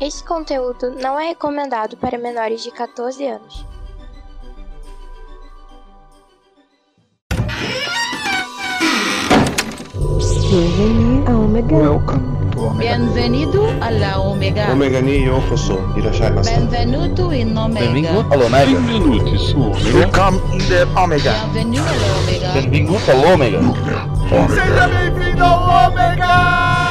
Este conteúdo não é recomendado para menores de 14 anos. Omega. Welcome to Omega. Bienvenido alla Omega. Omega ni yokoso. Irashai masu. Benvenuto in Omega. Benvingut a l'Omega. Benvenuti Omega. Welcome in the Omega. Bienvenue alla Omega. Benvingut a l'Omega.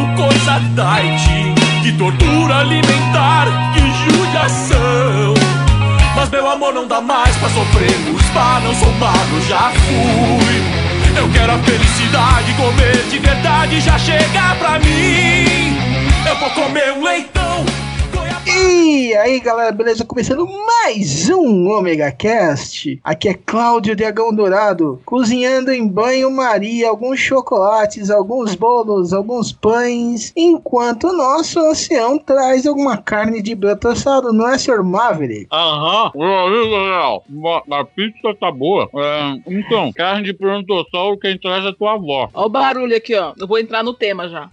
Como coisa diet. Que tortura alimentar, que judiação. Mas meu amor não dá mais pra sofrermos, pá, não sou magro, já fui. Eu quero a felicidade, comer de verdade, já chega pra mim. Eu vou comer um leitão. E aí galera, beleza? Começando mais um Omega Cast. Aqui é Cláudio Dragão Dourado, cozinhando em banho-maria alguns chocolates, alguns bolos, alguns pães, enquanto o nosso ancião traz alguma carne de broto assado, não é, Sr. Maverick? Aham, e aí, galera? A pizza tá boa. É, então, carne de brontossauro, quem traz é tua avó. Olha o barulho aqui, ó. Eu vou entrar no tema já.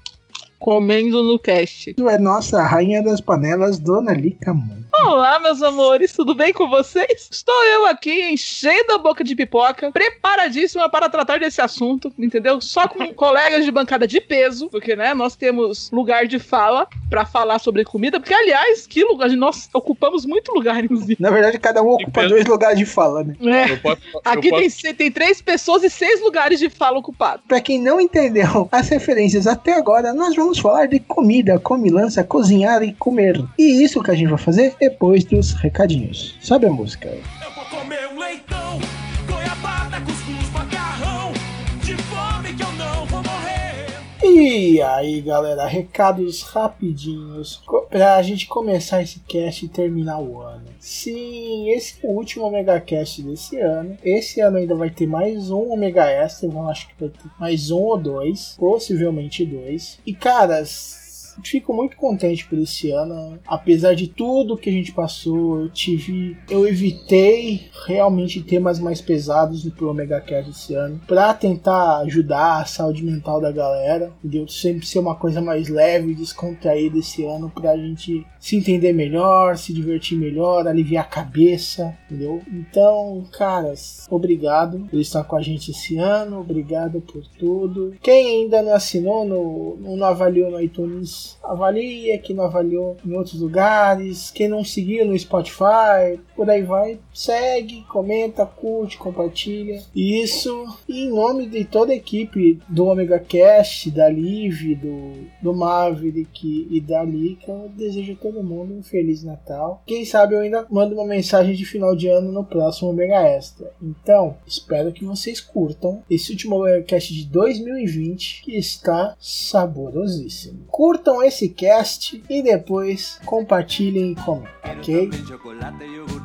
Comendo no cast. Tu é nossa rainha das panelas, Dona Lica Moon. Olá, meus amores, tudo bem com vocês? Estou eu aqui enchendo a boca de pipoca, preparadíssima para tratar desse assunto, entendeu? Só com colegas de bancada de peso, porque, né, nós temos lugar de fala para falar sobre comida, porque, aliás, que lugar, nós ocupamos muito lugar, inclusive. Na verdade, cada um ocupa dois lugares de fala, né? É. Eu posso, Aqui eu posso- tem, tem três pessoas e seis lugares de fala ocupados. Pra quem não entendeu as referências até agora, nós vamos falar de comida, comilança, cozinhar e comer. E isso que a gente vai fazer depois dos recadinhos. Sabe a música? Eu vou comer um leitão. E aí, galera, recados rapidinhos pra gente começar esse cast e terminar o ano. Sim, esse é o último Omega Cast desse ano. Esse ano ainda vai ter mais um Omega Extra, eu acho que vai ter mais um ou dois, possivelmente dois. E caras, fico muito contente por esse ano. Apesar de tudo que a gente passou, eu tive. Eu evitei realmente temas mais pesados pro Omega Cast esse ano. Pra tentar ajudar a saúde mental da galera. Entendeu? Sempre ser uma coisa mais leve, descontraída esse ano. Pra gente se entender melhor, se divertir melhor, aliviar a cabeça. Entendeu? Então, caras, obrigado por estar com a gente esse ano. Obrigado por tudo. Quem ainda não assinou, no, não avaliou no iTunes, avalia. Quem não avaliou em outros lugares. Quem não seguiu no Spotify, por aí vai. Segue, comenta, curte, compartilha. Isso. E em nome de toda a equipe do Omega Cast, da Liv, do, do Maverick e da Lika, eu desejo a todo mundo um Feliz Natal. Quem sabe eu ainda mando uma mensagem de final de ano no próximo Omega Extra. Então, espero que vocês curtam esse último Omega Cast de 2020 que está saborosíssimo. Curtam esse cast e depois compartilhem e comentem, ok?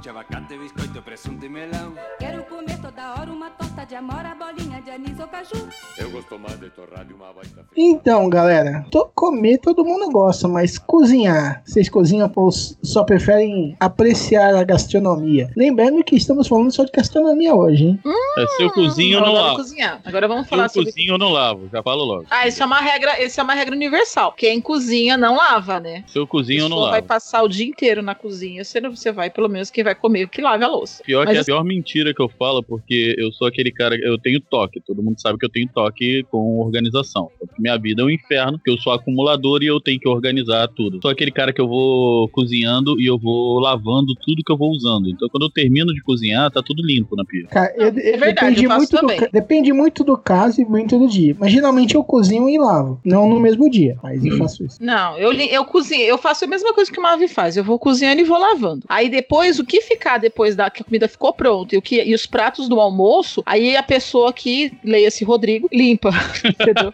Iogurte, abacate, biscoito, presunto e melão. Quero comer toda hora uma torta de amora, bolinha de anis ou caju. Eu gosto mais de torrada e uma baita Então, galera, to- comer todo mundo gosta, mas cozinhar, vocês cozinham ou só preferem apreciar a gastronomia? Lembrando que estamos falando só de gastronomia hoje, hein? É, se eu cozinho, eu não lavo. cozinhar. Agora vamos Se falar eu sobre. cozinho, eu não lavo. Já falo logo. Ah, isso é uma regra, isso é uma regra universal. Quem cozinha não lava, né? Se eu cozinho, eu não Pessoa vai lavo. passar o dia inteiro na cozinha. Você, não, você vai, pelo menos, quem vai vai comer que lave a louça. Pior Mas que é a pior mentira que eu falo, porque eu sou aquele cara, eu tenho toque, todo mundo sabe que eu tenho toque com organização. Minha vida é um inferno, que eu sou acumulador e eu tenho que organizar tudo. Sou aquele cara que eu vou cozinhando e eu vou lavando tudo que eu vou usando. Então quando eu termino de cozinhar, tá tudo limpo na pia. Cara, eu- eu- é verdade, depende, eu faço muito do, também. ca- depende muito do caso e muito do dia. Mas geralmente eu cozinho e lavo. Não no mesmo dia, mas eu faço isso. Não, eu, eu cozinho, eu faço a mesma coisa que o Mavi faz. Eu vou cozinhando e vou lavando. Aí depois, o que ficar depois da que a comida ficou pronta e, o que, e os pratos do almoço, aí a pessoa que, leia-se Rodrigo, limpa. Entendeu?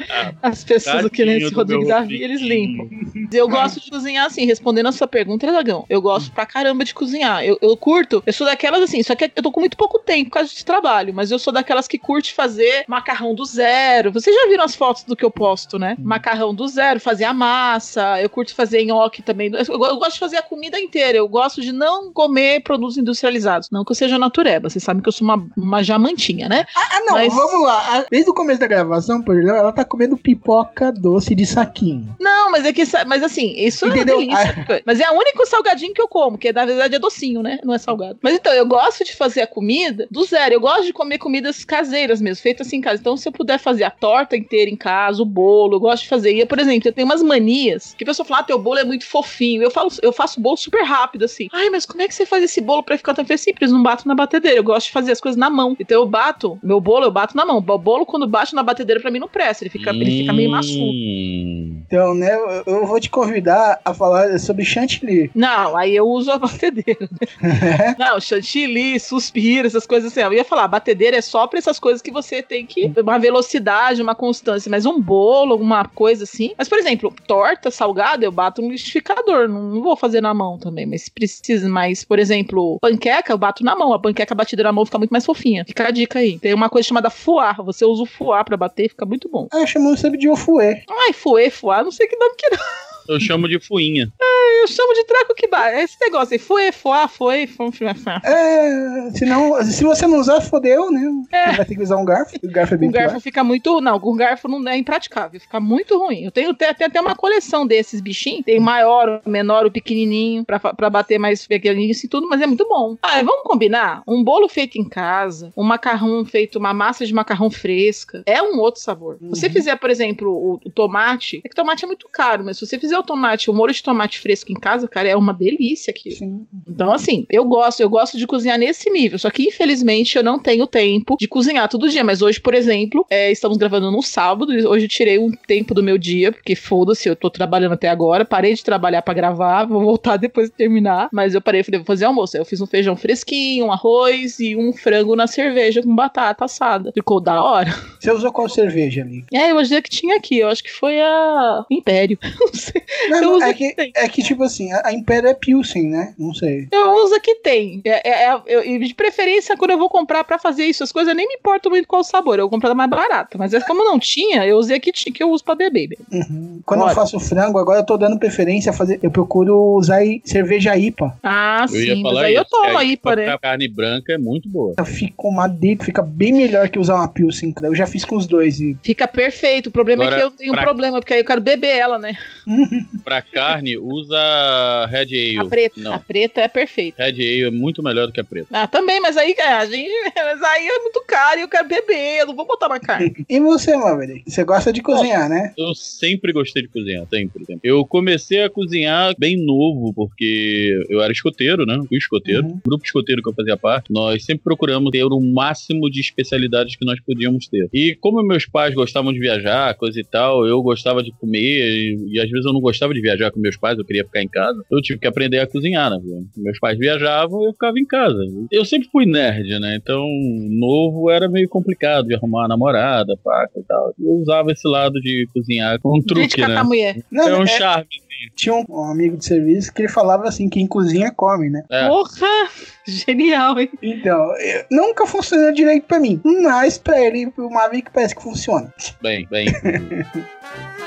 As pessoas que do Rodrigo Davi, eles limpam. Eu gosto de cozinhar assim, respondendo a sua pergunta, Dragão. Eu gosto pra caramba de cozinhar. Eu, eu curto, eu sou daquelas assim, só que eu tô com muito pouco tempo por causa de trabalho, mas eu sou daquelas que curte fazer macarrão do zero. Vocês já viram as fotos do que eu posto, né? Macarrão do zero, fazer a massa. Eu curto fazer nhoque também. Eu, eu gosto de fazer a comida inteira. Eu gosto de não comer produtos industrializados. Não que eu seja natureba. Vocês sabem que eu sou uma, uma jamantinha, né? Ah, não, Mas- vamos lá. Ah, Desde o começo da gravação, por exemplo, ela tá comendo pipoca doce de saquinho. Não, mas é que, mas assim, isso Entendeu? é uma delícia. Mas é o único salgadinho que eu como, que na verdade é docinho, né? Não é salgado. Mas então, eu gosto de fazer a comida do zero. Eu gosto de comer comidas caseiras mesmo, feitas assim em casa. Então, se eu puder fazer a torta inteira em casa, o bolo, eu gosto de fazer. E, por exemplo, eu tenho umas manias que a pessoa fala, ah, teu bolo é muito fofinho. Eu falo, eu faço bolo super rápido, assim. Ai, mas como é que você faz esse bolo pra ficar tão simples? Não bato na batedeira. Eu gosto de fazer as coisas na mão. Então eu bato, meu bolo eu bato na mão. O bolo, quando bate na batedeira, pra mim não presta. Ele fica, ele fica meio maçudo. Então, né, eu, vou te convidar a falar sobre chantilly. Não, aí eu uso a batedeira. né? não, chantilly, suspiro, essas coisas assim. Eu ia falar, a batedeira é só pra essas coisas que você tem que. Uma velocidade, uma constância. Mas um bolo, uma coisa assim. Mas, por exemplo, torta salgada, eu bato no liquidificador. Não, não vou fazer na mão também. Mas se precisa. Mas, por exemplo, panqueca, eu bato na mão. A panqueca batida na mão fica muito mais fofinha. Fica a dica aí. Tem uma coisa chamada fuá. Você usa o fuá pra bater, fica muito bom. Ah, chamamos sempre de ofuê. Ai, fuê, fuá, não sei que nome que é. Eu chamo de fuinha. Eu chamo de treco que bate. Esse negócio aí, fuê, fuá, foi, foi, foi, foi. É, senão, se você não usar, fodeu, né? É. Você vai ter que usar um garfo. O garfo é bem Com garfo pior. fica muito. Não, com garfo não é impraticável, fica muito ruim. Eu tenho até, até uma coleção desses bichinhos. Tem o maior, o menor, o pequenininho, pra, pra bater mais pequenininho e tudo, mas é muito bom. Ah, vamos combinar? Um bolo feito em casa, um macarrão feito, uma massa de macarrão fresca, é um outro sabor. Se você fizer, por exemplo, o, o tomate, é que tomate é muito caro, mas se você fizer o tomate, o molho de tomate fresco em casa, cara, é uma delícia aqui. Sim. Então, assim, eu gosto, eu gosto de cozinhar nesse nível. Só que, infelizmente, eu não tenho tempo de cozinhar todo dia. Mas hoje, por exemplo, é, estamos gravando no sábado. Hoje eu tirei um tempo do meu dia, porque foda-se, eu tô trabalhando até agora. Parei de trabalhar pra gravar, vou voltar depois de terminar. Mas eu parei, falei, vou fazer almoço. Aí eu fiz um feijão fresquinho, um arroz e um frango na cerveja com batata assada. Ficou da hora. Você usou qual cerveja ali? É, eu achei que tinha aqui. Eu acho que foi a Império. Não sei. Não, Eu é, que que, é que, tipo assim, a, a Império é Pilsen, né? Não sei. Eu uso a que tem. É, é- é- eu- e de preferência, quando eu vou comprar pra fazer isso, as coisas eu nem me importo muito qual o sabor. Eu vou comprar da mais barata. Mas é como não tinha, eu usei a que, que eu uso pra beber. Uhum. Quando eu faço frango, agora eu tô dando preferência a fazer. Eu procuro usar cerveja IPA. Ah, Eu ia sim. Mas falar aí eu isso. tomo que a IPA, né? A carne branca é muito boa. Fica uma delícia, fica bem melhor que usar uma Pilsen. cara. Eu já fiz com os dois. E... Fica perfeito. O problema é Agora, que eu tenho um pra- problema, porque aí eu quero beber ela, né? Pra carne, usa Red Ale. A preta. Não, A preta é perfeita. Red Ale é muito melhor do que a preta. Ah, também, mas aí, é, a gente, mas aí é muito caro e eu quero beber, eu não vou botar uma carne. E você, Maverick? Você gosta de cozinhar, né? Eu sempre gostei de cozinhar, sempre. sempre. Eu comecei a cozinhar bem novo, porque eu era escoteiro, né? Fui escoteiro. Uhum. O grupo escoteiro que eu fazia parte, nós sempre procuramos ter o máximo de especialidades que nós podíamos ter. E como meus pais gostavam de viajar, coisa e tal, eu gostava de comer, e, e às vezes eu não gostava de viajar com meus pais, eu queria ficar em casa. Eu tive que aprender a cozinhar, né? Meus pais viajavam, eu ficava em casa. Eu sempre fui nerd, né? Então, novo era meio complicado de arrumar uma namorada, paca e tal. Eu usava esse lado de cozinhar com um truque, né? mulher. Não, É um é- charme. tinha um, um amigo de serviço que ele falava assim: quem cozinha come, né? É. Porra! Genial, hein? Então, eu- nunca funcionou direito pra mim. Mas pra ele, o Maverick parece que funciona. Bem, bem.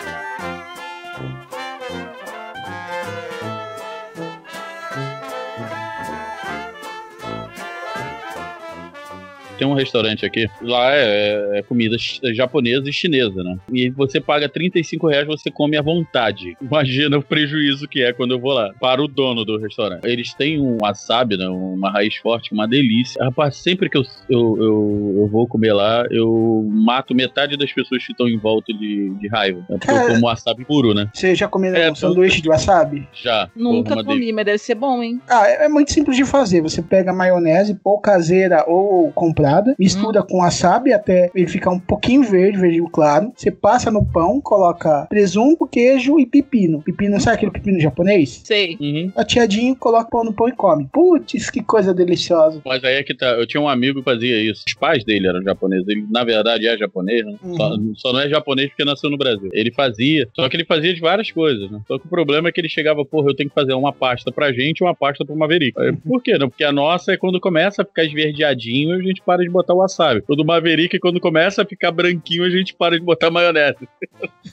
Tem um restaurante aqui, lá é, é comida ch- japonesa e chinesa, né? E você paga 35 reais, você come à vontade. Imagina o prejuízo que é quando eu vou lá. Para o dono do restaurante. Eles têm um wasabi, né? Uma raiz forte, uma delícia. Rapaz, sempre que eu, eu, eu, eu vou comer lá, eu mato metade das pessoas que estão em volta de, de raiva. né? Porque eu Cara. como wasabi puro, né? Você já comeu É, um sanduíche de wasabi? Já. Nunca comi, mas deve ser bom, hein? Ah, é, é muito simples de fazer. Você pega maionese, ou caseira ou comprada, mistura com wasabi até ele ficar um pouquinho verde, verdinho claro. Você passa no pão, coloca presunto, queijo e pepino. Pepino, sabe aquele pepino japonês? Sei. Uhum. Fatiadinho, coloca o pão no pão e come. Putz, que coisa deliciosa. Mas aí é que tá. Eu tinha um amigo que fazia isso. Os pais dele eram japoneses. Ele, na verdade, é japonês, né? Uhum. Só, só não é japonês porque nasceu no Brasil. Ele fazia. Só que ele fazia de várias coisas, né? Só que o problema é que ele chegava, porra, eu tenho que fazer uma pasta pra gente e uma pasta pro Maverick. Aí, por quê? Não? Porque a nossa é quando começa a ficar esverdeadinho, a gente para de botar o wasabi. O do Maverick, quando começa a ficar branquinho, a gente para de botar maionese.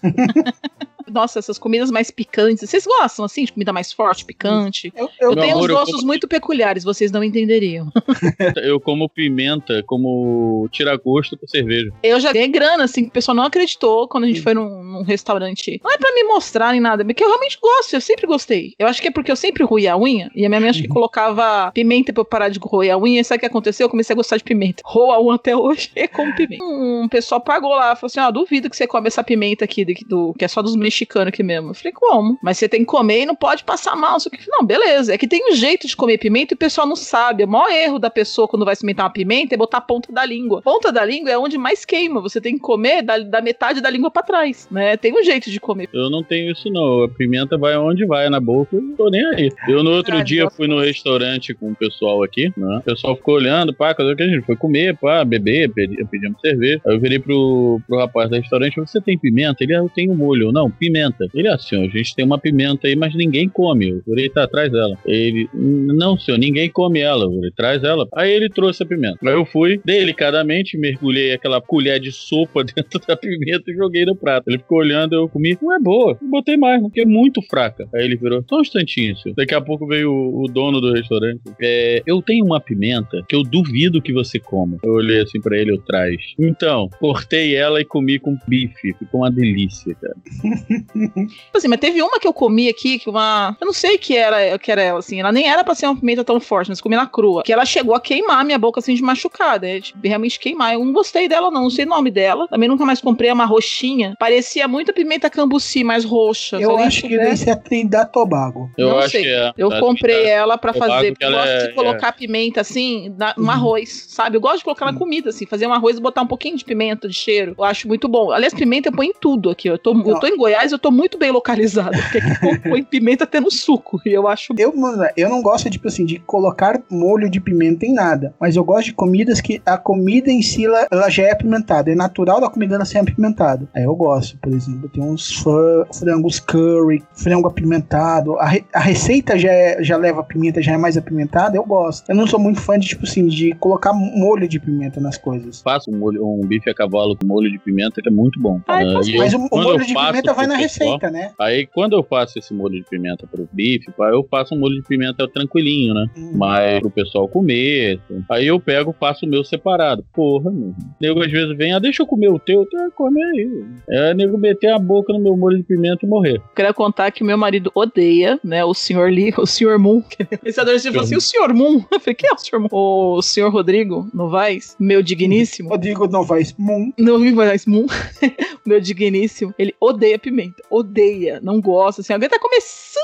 Nossa, essas comidas mais picantes. Vocês gostam, assim, de comida mais forte, picante? Eu, Eu, eu, tenho amor, uns gostos como- muito peculiares, vocês não entenderiam. Eu como pimenta, como tira-gosto com cerveja. Eu já dei grana, assim, que o pessoal não acreditou quando a gente foi num, num restaurante. Não é pra me mostrar nem nada, porque eu realmente gosto, eu sempre gostei. Eu acho que é porque eu sempre ruía a unha, e a minha mãe acho que colocava pimenta pra eu parar de roer a unha, e sabe o que aconteceu? Eu comecei a gostar de pimenta. Roa a unha até hoje e como pimenta. Um pessoal pagou lá, falou assim, ó, duvido que você come essa pimenta aqui, do, do- que é só dos mexicanos aqui mesmo. Eu falei, como? Mas você tem que comer e não pode passar mal, o que. Não, beleza. É que tem um jeito de comer pimenta e o pessoal não sabe. O maior erro da pessoa quando vai experimentar uma pimenta é botar a ponta da língua. Ponta da língua é onde mais queima. Você tem que comer da, da metade da língua pra trás, né? Tem um jeito de comer. Eu não tenho isso, não. A pimenta vai onde vai, na boca, eu não tô nem aí. Eu no outro Ah, dia fui no restaurante com o pessoal aqui, né? O pessoal ficou olhando, pá, cadê que a gente foi comer, pá, beber, pedi, pedimos cerveja. Aí eu virei pro, pro rapaz do restaurante, você tem pimenta? Ele, ah, eu tenho molho. Eu, Não, pimenta. Ele, ah, senhor, a gente tem uma pimenta aí, mas ninguém come. Eu falei, tá atrás dela. Ele, não, senhor, ninguém come ela. Eu falei, traz ela. Aí ele trouxe a pimenta. Aí eu fui, delicadamente, mergulhei aquela colher de sopa dentro da pimenta e joguei no prato. Ele ficou olhando, eu comi, não é boa. Botei mais, porque é muito fraca. Aí ele virou, só um instantinho, senhor. Daqui a pouco veio o, o dono do restaurante. É, eu tenho uma pimenta que eu duvido que você coma. Eu olhei assim pra ele, eu traz. Então, cortei ela e comi com bife. Ficou uma delícia, cara. Tipo Assim, mas teve uma que eu comi aqui, que uma. Eu não sei que era, que era ela, assim. Ela nem era pra ser uma pimenta tão forte, mas comi na crua. Que ela chegou a queimar a minha boca, assim, de machucada. É, tipo, realmente queimar. Eu não gostei dela, não. Não sei o nome dela. Também nunca mais comprei é uma roxinha. Parecia muito a pimenta cambuci, mais roxa. Eu acho que souber- esse é Trinidad Tobago. Eu Não acho sei. que é. Eu comprei é. ela pra Tobago fazer, que porque eu gosto é- de colocar pimenta assim na, no arroz, sabe? Eu gosto de colocar na comida, assim, fazer um arroz e botar um pouquinho de pimenta, de cheiro. Eu acho muito bom. Aliás, pimenta eu ponho em tudo aqui. Eu tô, eu tô em Goiás, eu tô muito bem localizada, porque aqui põe pimenta até no suco. E eu acho. Eu, mano, eu não gosto, tipo assim, de colocar molho de pimenta em nada. Mas eu gosto de comidas que a comida em si, ela, ela já é apimentada. É natural da comida ela ser apimentada. Aí eu gosto, por exemplo, tem uns fran- frangos curry, frango apimentado. A, re- a receita já, é- já leva pimenta, já é mais apimentada, eu gosto. Eu não sou muito fã de, tipo assim, de colocar molho de pimenta nas coisas. Faço um, molho- um bife a cavalo com molho de pimenta, que é muito bom. Ai, Ah, Mas eu- o, molho eu de faço pimenta vai na receita, né? Aí, quando eu faço esse molho de pimenta pro bife, eu faço um molho de pimenta tranquilinho, né? Hum. Mas pro pessoal comer. assim. Aí eu pego, faço o meu separado. Porra, meu. Nego às vezes vem, ah, deixa eu comer o teu. Tá, come aí. É nego meter a boca no meu molho de pimenta e morrer. Quero contar que o meu marido odeia, né? O senhor Lee, o senhor Moon. Esse adolescente falou assim: o senhor Moon. Eu falei: quem é o senhor Moon? O senhor Rodrigo Novaes, meu digníssimo. Rodrigo Novaes, Moon. Mais Moon. meu digníssimo. Ele odeia pimenta. Odeia. Não gosta. Assim, alguém tá começando.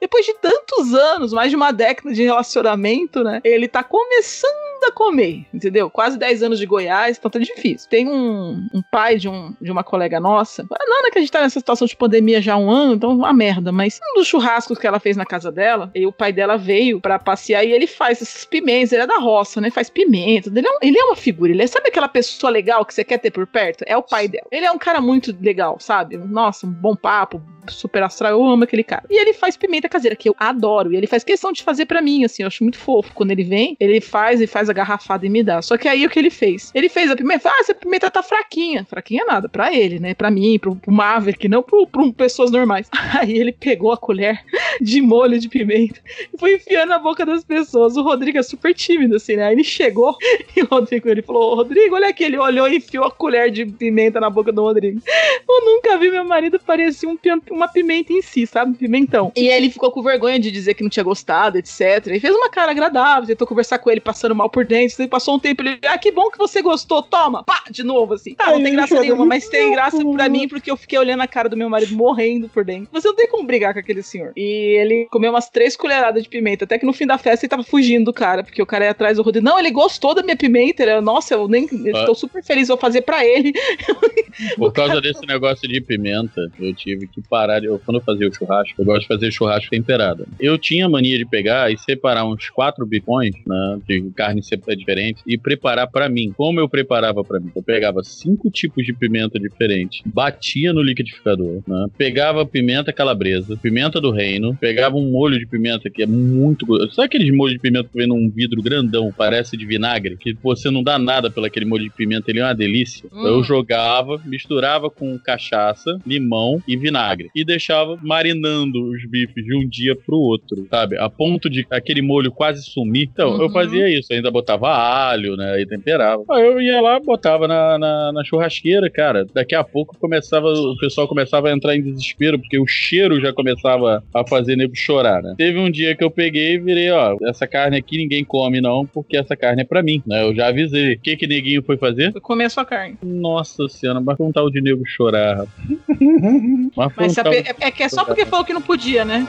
Depois de tantos anos, mais de uma década de relacionamento, né? Ele tá começando a comer, entendeu? Quase 10 anos de Goiás, então tá difícil. Tem um, um pai de, um, de uma colega nossa. Não, é que a gente tá nessa situação de pandemia já há um ano, então uma merda. Mas um dos churrascos que ela fez na casa dela, e o pai dela veio pra passear e ele faz esses pimentos. Ele é da roça, né? Faz pimenta. Ele é, um- ele é uma figura. Ele é, sabe aquela pessoa legal que você quer ter por perto? É o pai dela. Ele é um cara muito legal, sabe? Nossa, um bom papo, super astral. Eu amo aquele cara. E ele faz pimenta caseira, que eu adoro. E ele faz questão de fazer pra mim, assim. Eu acho muito fofo. Quando ele vem, ele faz e faz a garrafada e me dá. Só que aí o que ele fez? Ele fez a pimenta. Ah, essa pimenta tá fraquinha. Fraquinha nada. Pra ele, né? Pra mim, pro, pro Maverick, não pro, pro pessoas normais. Aí ele pegou a colher, de molho de pimenta e foi enfiando na boca das pessoas. O Rodrigo é super tímido, assim, né? Aí ele chegou e o Rodrigo ele falou: Rodrigo, olha aqui. Ele olhou e enfiou a colher de pimenta na boca do Rodrigo. Eu nunca vi meu marido parecia um, uma pimenta em si, sabe? Pimentão. E aí ele ficou com vergonha de dizer que não tinha gostado, etc. E fez uma cara agradável, tentou conversar com ele, passando mal por dentro. E passou um tempo ele, ah, que bom que você gostou, toma, pá, de novo, assim. Tá, não tem graça nenhuma, mas tem graça pra mim porque eu fiquei olhando a cara do meu marido morrendo por dentro. Você não tem como brigar com aquele senhor. E ele comeu umas três colheradas de pimenta, até que no fim da festa ele tava fugindo do cara, porque o cara ia atrás do Rodrigo. Não, ele gostou da minha pimenta. Ele, Nossa, eu nem. Eu Ah. tô super feliz, vou fazer pra ele. Por causa desse negócio de pimenta, eu tive que parar. de- Eu, quando eu fazia o churrasco, eu gosto de fazer churrasco temperado. Eu tinha mania de pegar e separar uns quatro bicões né, de carne sepa- diferentes e preparar pra mim. Como eu preparava pra mim? Eu pegava cinco tipos de pimenta diferentes, batia no liquidificador, né, pegava pimenta calabresa, pimenta do reino, pegava um molho de pimenta que é muito gostoso. Sabe aqueles molhos de pimenta que vem num vidro grandão, parece de vinagre? Que você não dá nada pelo aquele molho de pimenta, ele é uma delícia. Hum. Eu jogava, misturava com cachaça, limão e vinagre. E deixava marinando os bifes de um dia pro outro, sabe? A ponto de aquele molho quase sumir. Então, eu Uhum. fazia isso. Ainda botava alho, né? E temperava. Aí eu ia lá, botava na, na, na churrasqueira, cara. Daqui a pouco começava, o pessoal começava a entrar em desespero, porque o cheiro já começava a fazer nego chorar, né? Teve um dia que eu peguei e virei, ó, essa carne aqui ninguém come não, porque essa carne é pra mim, né? Eu já avisei. O que que neguinho foi fazer? Foi comer a sua carne. Nossa senhora, mas foi um tal de nego chorar, rapaz. Mas Mas um tal é, é que é só porque falou que não podia, né?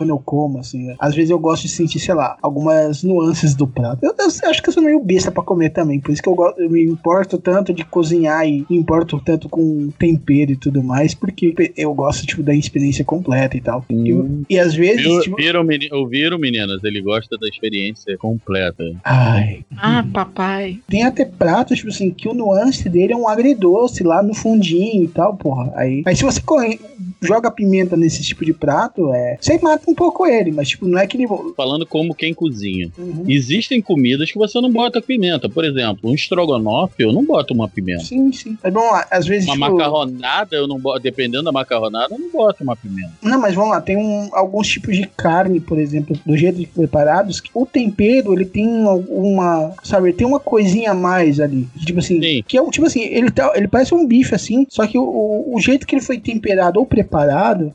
Quando eu como, assim. Às vezes eu gosto de sentir, sei lá, algumas nuances do prato. Eu, eu acho que eu sou meio besta pra comer também. Por isso que eu, gosto, eu me importo tanto de cozinhar e me importo tanto com tempero e tudo mais. Porque eu gosto, tipo, da experiência completa e tal. E, e às vezes. Viu, tipo, viram, meni- ouviram, meninas? Ele gosta da experiência completa. ai. Ah, papai. Tem até pratos, tipo assim, que o nuance dele é um agridoce lá no fundinho e tal, porra. Aí, aí se você corre- joga pimenta nesse tipo de prato, é. Você mata um pouco ele, mas tipo, não é que ele. Falando como quem cozinha. Uhum. Existem comidas que você não bota pimenta. Por exemplo, um estrogonofe, eu não boto uma pimenta. Sim, sim. Mas vamos lá, às vezes. Uma tipo, macarronada, eu não boto. Dependendo da macarronada, eu não boto uma pimenta. Não, mas vamos lá, tem um- alguns tipos de carne, por exemplo, do jeito que preparados, que o tempero, ele tem alguma, sabe, ele tem uma coisinha a mais ali. Tipo assim, que é um, tipo assim, ele, tá, ele parece um bife assim, só que o, o jeito que ele foi temperado ou preparado,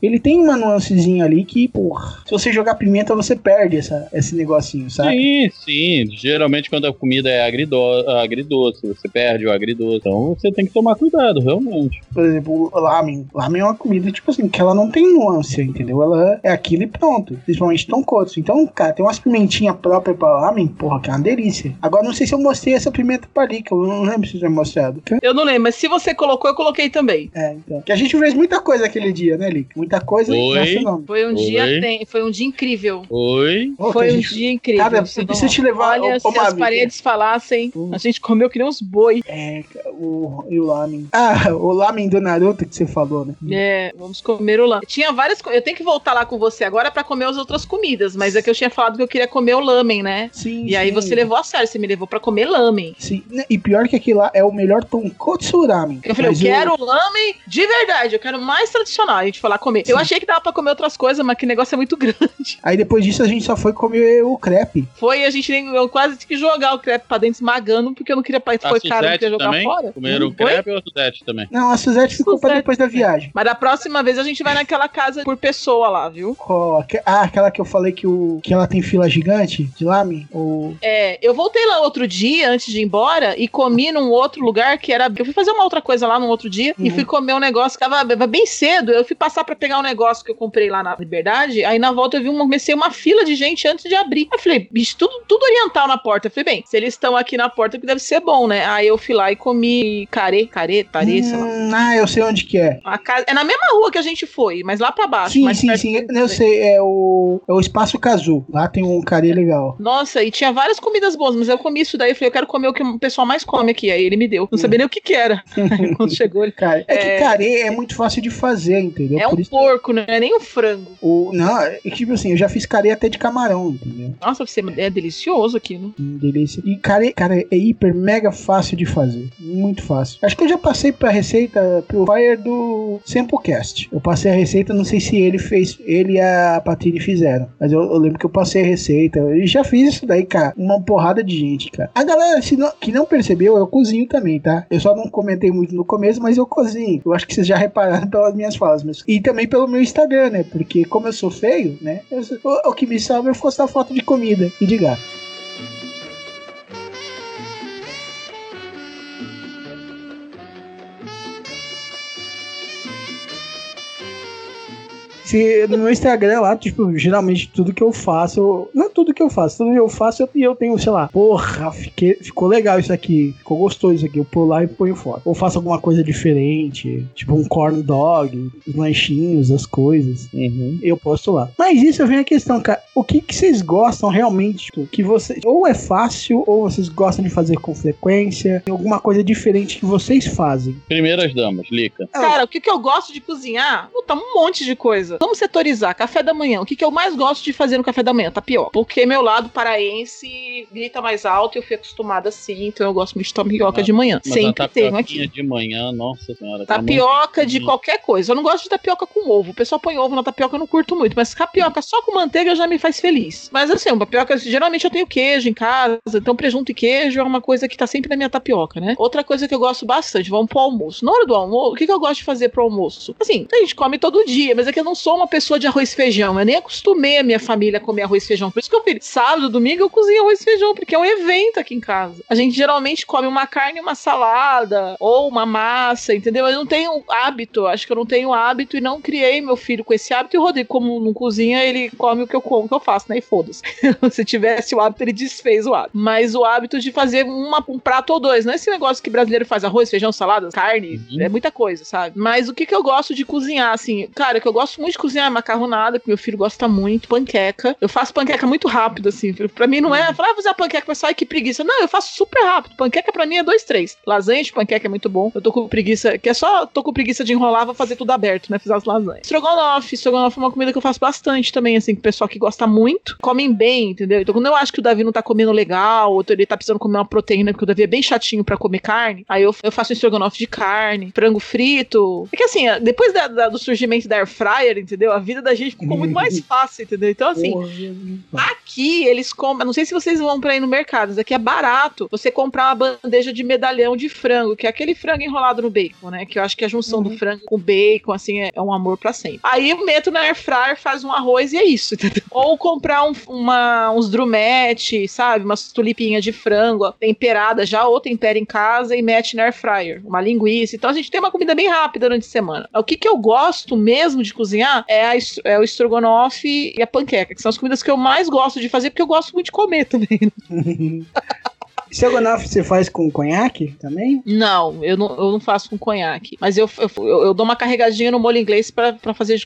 ele tem uma nuancezinha ali que, porra, se você jogar pimenta, você perde essa, esse negocinho, sabe? Sim, sim. Geralmente quando a comida é agrido- agridoce, você perde o agridoce. Então você tem que tomar cuidado, realmente. Por exemplo, o lamen. Lamen é uma comida, tipo assim, que ela não tem nuance, entendeu? Ela é aquilo e pronto. Principalmente tonkotsu. Então, cara, tem umas pimentinhas próprias pra lamen, porra, que é uma delícia. Agora, não sei se eu mostrei essa pimenta pra ali, que eu não lembro se eu tinha mostrado. Eu não lembro, mas se você colocou, eu coloquei também. É, então. Que a gente fez muita coisa aquele dia, né, Lick? Muita coisa Oi. Foi um dia Oi. tem- foi um dia incrível. Oi? Foi a um gente- dia incrível. Cara, eu Sidão. preciso te levar- Olha, se as paredes falassem, Hum. a gente comeu que nem uns boi. É, o, e o lamen. Ah, o lamen do Naruto que você falou, né? É, vamos comer o lamen. Tinha várias Eu tenho que voltar lá com você agora pra comer as outras comidas, mas é que eu tinha falado que eu queria comer o lamen, né? Sim. E aí sim. você levou a sério, você me levou pra comer lamen. Sim, né, e pior que aquele lá é o melhor tonkotsu ramen. Eu falei, eu quero lamen de verdade, eu quero mais tradicional. A gente foi lá comer. Eu achei que dava pra comer outras coisas, mas que negócio é muito grande. Aí depois disso a gente só foi comer o crepe. Foi, a gente nem. Eu quase tive que jogar o crepe pra dentro esmagando, porque eu não queria. Foi caro, não Suzette queria jogar também? fora. Comeram Hum, crepe ou a Suzette também? Não, a Suzette ficou pra Suzette, depois da viagem. Mas da próxima vez a gente vai naquela casa por pessoa lá, viu? Qual? Ah, aquela que eu falei que, o, que ela tem fila gigante de lamen? Ou... É, eu voltei lá outro dia, antes de ir embora, e comi num outro lugar que era. Eu fui fazer uma outra coisa lá num outro dia e Uhum. fui comer um negócio que tava bem cedo. Eu fui passar pra pegar um negócio que eu comprei lá na Liberdade. Aí na volta eu vi uma, comecei uma fila de gente antes de abrir. Eu falei, bicho, tudo, tudo oriental na porta. Eu falei, bem, se eles estão aqui na porta, que deve ser bom, né? Aí eu fui lá e comi Cine Care, Care, Tare, sei lá. Hum, ah, eu sei onde que é. Casa, é na mesma rua que a gente foi, mas lá pra baixo. Sim, sim, sim. do- Eu sei, é o, é o Espaço Cazu. Lá tem um carê legal. Nossa, e tinha várias comidas boas, mas eu comi isso daí. Eu falei, eu quero comer o que o pessoal mais come aqui. Aí ele me deu. Não sabia nem o que que era. Aí quando chegou, ele. Cara, é, que É. carê é muito fácil de fazer, entendeu? É um isso- porco, não é nem um frango. o, não, é tipo assim, eu já fiz carê até de camarão, entendeu? Nossa, você é delicioso aquilo. Hum, delícia. E carê, cara, é hiper mega fácil de fazer. Muito fácil. Acho que eu já passei pra receita pro Fire do Samplecast. Eu passei a receita, não sei se ele fez, ele e a Patrícia fizeram. Mas eu, eu lembro que eu passei a receita. E já fiz isso daí, cara. Uma porrada de gente, cara. A galera se não- que não percebeu, eu cozinho também, tá? Eu só não comentei muito no começo, mas eu cozinho. Eu acho que vocês já repararam pelas minhas falas. E também pelo meu Instagram, né? Porque como eu sou feio, né? eu o, o que me salva é postar foto de comida e de gato. Se, no meu Instagram lá, tipo, geralmente tudo que eu faço, eu- não tudo que eu faço, tudo que eu faço eu, eu tenho, sei lá, porra, fiquei, ficou legal isso aqui, ficou gostoso isso aqui, eu pulo lá e ponho foto. Ou faço alguma coisa diferente, tipo um corn dog, os lanchinhos, as coisas, Uhum. eu posto lá. Mas isso vem a questão, cara, o que, que vocês gostam realmente, tipo, que você, ou é fácil, ou vocês gostam de fazer com frequência, tem alguma coisa diferente que vocês fazem. Primeiras damas, Lica. Cara, o que, que eu gosto de cozinhar? Puta, um monte de coisa. Vamos setorizar. Café da manhã. O que, que eu mais gosto de fazer no café da manhã? Tapioca. Porque meu lado paraense grita mais alto e eu fui acostumada assim. Então eu gosto muito de tapioca de manhã. Mas Sempre tenho aqui. de manhã, nossa senhora. tá Tapioca de qualquer coisa. Eu não gosto de tapioca com ovo. O pessoal põe ovo na tapioca, eu não curto muito. Mas tapioca só com manteiga já me faz feliz. Mas assim, uma tapioca, geralmente eu tenho queijo em casa. Então presunto e queijo é uma coisa que tá sempre na minha tapioca, né? Outra coisa que eu gosto bastante, vamos pro almoço. Na hora do almoço, o que, que eu gosto de fazer pro almoço? Assim, a gente come todo dia, mas é que eu não sou uma pessoa de arroz e feijão. Eu nem acostumei a minha família a comer arroz e feijão. Por isso que eu fiz sábado, domingo eu cozinho arroz e feijão, porque é um evento aqui em casa. A gente geralmente come uma carne e uma salada, ou uma massa, entendeu? Eu não tenho hábito, acho que eu não tenho hábito e não criei meu filho com esse hábito. E o Rodrigo, como não cozinha, ele come o que eu como, o que eu faço, né? E foda-se. Se tivesse o hábito, ele desfez o hábito. Mas o hábito de fazer uma, um prato ou dois, não é esse negócio que brasileiro faz arroz, feijão, salada, carne, é muita coisa, sabe? Mas o que que eu gosto de cozinhar, assim? Cara, que eu gosto muito de cozinhar macarronada, que meu filho gosta muito, panqueca. Eu faço panqueca muito rápido, assim. Pra mim não é falar, ah, vou fazer panqueca, pessoal, ai que preguiça. Não, eu faço super rápido. Panqueca pra mim é dois, três. Lasanha de panqueca é muito bom. Eu tô com preguiça, que é só tô com preguiça de enrolar, vou fazer tudo aberto, né? Fiz as lasanhas. Estrogonofe, estrogonofe é uma comida que eu faço bastante também, assim, que o pessoal que gosta muito, comem bem, entendeu? Então quando eu acho que o Davi não tá comendo legal, ou ele tá precisando comer uma proteína, porque o Davi é bem chatinho pra comer carne, aí eu, eu faço estrogonofe de carne, frango frito. É que assim, depois da- da- do surgimento da air fryer, entendeu? A vida da gente ficou muito mais fácil, entendeu? Então assim, Aqui eles compram, não sei se vocês vão pra ir no mercado, isso aqui é barato. Você comprar uma bandeja de medalhão de frango, que é aquele frango enrolado no bacon, né? Que eu acho que a junção do frango com bacon, assim, é, é um amor pra sempre. Aí eu meto na air fryer, faz um arroz e é isso, entendeu? Ou comprar um- uma, uns drumetes, sabe? Umas tulipinhas de frango temperada já, ou tempera em casa e mete na air fryer. Uma linguiça. Então a gente tem uma comida bem rápida durante a semana. O que que eu gosto mesmo de cozinhar é, a é o estrogonofe e a panqueca, que são as comidas que eu mais gosto de fazer, porque eu gosto muito de comer também. Estrogonofe você faz com conhaque também? Não, eu não, eu não faço com conhaque. Mas eu, eu, eu- dou uma carregadinha no molho inglês pra, pra fazer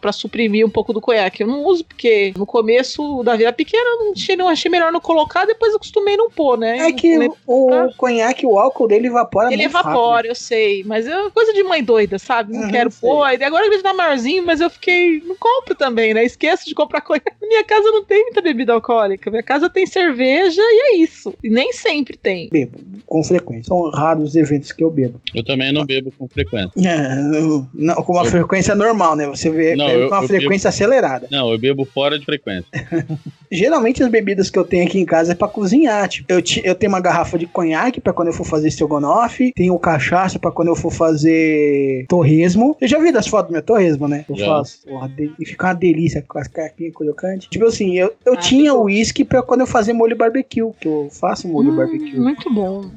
pra suprimir um pouco do conhaque. Eu não uso porque no começo da vida pequena eu não achei, não achei melhor não colocar, depois eu costumei não pôr, né? É que o, o conhaque, o álcool dele evapora Ele evapora, eu sei, mas é coisa de mãe doida, sabe? Não Uhum, quero sei. pôr. Agora ele tá maiorzinho, mas eu fiquei. Não compro também, né? Esqueço de comprar coisa. Minha casa não tem muita bebida alcoólica. Minha casa tem cerveja e é isso. E nem sempre tem. Bebo, com frequência. São raros os eventos que eu bebo. Eu também não bebo com frequência. É, não- não, com uma Eu- frequência normal, né? Você vê, Não, eu- com uma eu frequência acelerada. Não, eu bebo fora de frequência. Geralmente as bebidas que eu tenho aqui em casa é pra cozinhar. Tipo, eu, ti- eu tenho uma garrafa de conhaque pra quando eu for fazer estrogonofe, tenho cachaça pra quando eu for fazer torresmo. Eu já vi das fotos do meu torresmo, né? Eu Já. faço. Porra, de- e fica uma delícia com as carpinhas crocantes. Tipo assim, eu, eu Ah, tinha uísque pra quando eu fazer molho barbecue, que eu faço molho Hum, barbecue. Muito bom.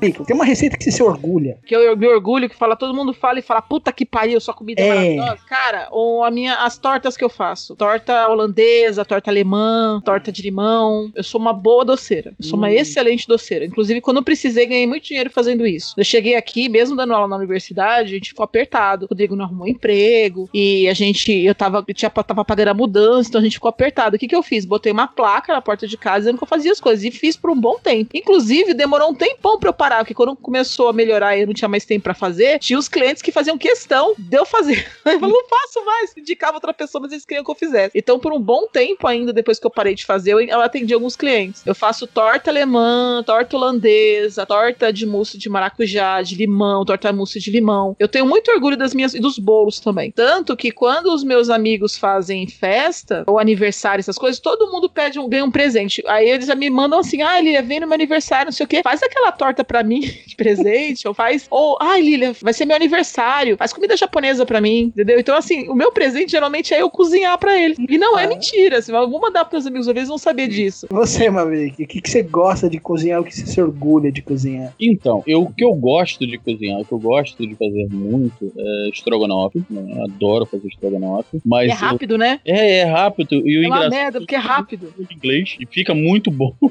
Tem uma receita que você se orgulha. Que eu me orgulho, que fala, todo mundo fala e fala, puta que pariu, sua comida é, É. maravilhosa. Cara, ou a minha, as tortas que eu faço. Torta holandesa, torta alemã, torta de limão. Eu sou uma boa doceira. Eu sou uma Hum. excelente doceira. Inclusive, quando eu precisei, ganhei muito dinheiro fazendo isso. Eu cheguei aqui, mesmo dando aula na universidade, a gente ficou apertado. O Rodrigo não arrumou emprego. E a gente, eu tava, eu tinha, tava pagando a mudança, então a gente ficou apertado. O que que eu fiz? Botei uma placa na porta de casa dizendo que eu fazia as coisas. E fiz por um bom tempo. Inclusive, demorou um tempão pra eu parar, porque quando começou a melhorar e eu não tinha mais tempo pra fazer, tinha os clientes que faziam questão de eu fazer. Eu falei, não faço mais. Indicava outra pessoa, mas eles queriam que eu fizesse. Então, por um bom tempo ainda, depois que eu parei de fazer, eu, atendi alguns clientes. Eu faço torta alemã, torta holandesa, torta de mousse de maracujá, de limão, torta mousse de limão. Eu tenho muito orgulho das minhas e dos bolos também. Tanto que quando os meus amigos fazem festa, ou aniversário, essas coisas, todo mundo pede um, ganha um presente. Aí eles já me mandam assim: ah, Lilia, vem no meu aniversário, não sei o quê. Faz aquela torta pra mim de presente, ou faz. Ou, ah, Lilia, vai ser meu aniversário. Faz comida japonesa pra mim, entendeu? Então, assim, o meu presente geralmente é eu cozinhar pra eles. E não é mentira. Assim, eu vou mandar pros amigos, às vezes vão saber disso. Você, Maverick, o que, que você gosta de cozinhar? O que você se orgulha de cozinhar? Então, eu, o que eu gosto de cozinhar, o que eu gosto de fazer muito é estrogonofe. Né? Eu adoro fazer estrogonofe. Mas é rápido, né? Eu, é, é rápido. E o é uma merda, porque é rápido. em inglês e fica muito bom.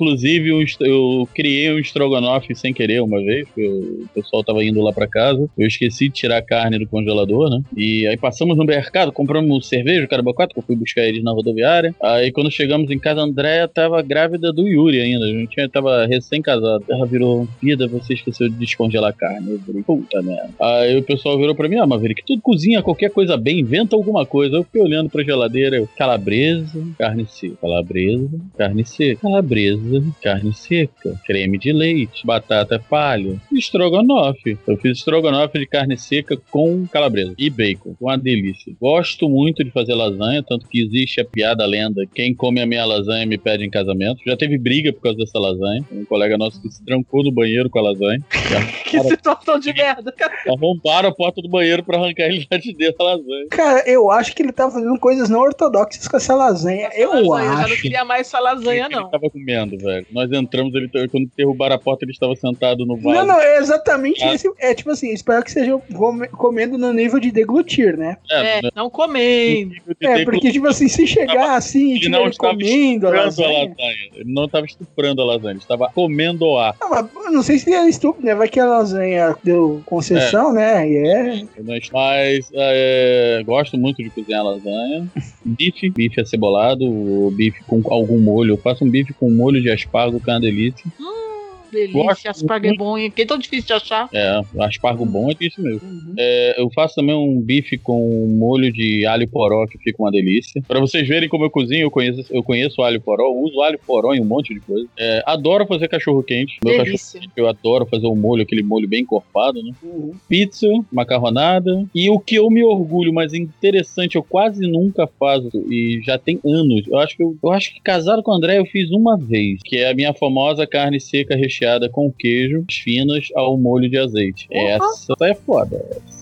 Inclusive, eu, eu criei um estrogonofe sem querer uma vez, o pessoal tava indo lá pra casa. Eu esqueci de tirar a carne do congelador, né? E aí passamos no mercado, compramos cerveja, caramba 4, que eu fui buscar eles na rodoviária. Aí quando chegamos em casa, a Andréia tava grávida do Yuri ainda. A gente tava recém-casado. Ela virou, vida, você esqueceu de descongelar a carne. Eu falei, puta merda. Aí o pessoal virou pra mim, ah, Maverick, tudo cozinha qualquer coisa bem, inventa alguma coisa. Eu fiquei olhando pra geladeira, eu, calabresa, carne seca, calabresa, carne seca, calabresa, carne seca, creme de leite, batata palha, estrogonofe. Eu fiz estrogonofe de carne seca com calabresa e bacon, uma delícia. Gosto muito de fazer lasanha, tanto que existe a piada a lenda, quem come a minha lasanha me pede em casamento. Já teve briga por causa dessa lasanha. Um colega nosso que se trancou no banheiro com a lasanha. Que situação de merda. Arrombaram a porta do banheiro pra arrancar ele lá de dentro da lasanha. Cara, eu acho que ele tá fazendo coisas não ortodoxas com essa lasanha. Eu Lasanha, eu já não acho. queria mais essa lasanha, Ele não. tava comendo, velho. Nós entramos, ele quando derrubaram a porta, ele estava sentado no vaso. Não, não, é exatamente Ah. esse. É tipo assim, espero que seja come- comendo no nível de deglutir, né? É, não comendo. É, porque, tipo assim, se chegar assim e Ele tiver não ele comendo a estuprando a lasanha. lasanha. Ele não estava estuprando a lasanha, ele estava comendo a. Não, não sei se é estúpido, né? Vai que a lasanha deu concessão, né? E é. Mas é, gosto muito de cozinhar lasanha. Bife, bife acebolado, ou bife com algum molho. Eu faço um bife com molho de aspargo, que é uma delícia. Delícia, aspargo é bom? Que é tão difícil de achar. É, aspargo bom é isso mesmo. É, eu faço também um bife com molho de alho poró, que fica uma delícia. Pra vocês verem como eu cozinho, eu conheço, eu conheço alho poró, uso alho poró em um monte de coisa. É, adoro fazer cachorro quente. Meu Delícia. cachorro quente, eu adoro fazer um molho, aquele molho bem encorpado, né? Pizza, macarronada. E o que eu me orgulho, mas interessante, eu quase nunca faço, e já tem anos. Eu acho que eu, eu acho que casado com o André eu fiz uma vez, que é a minha famosa carne seca recheada com queijo, finas ao molho de azeite. Essa é foda. essa.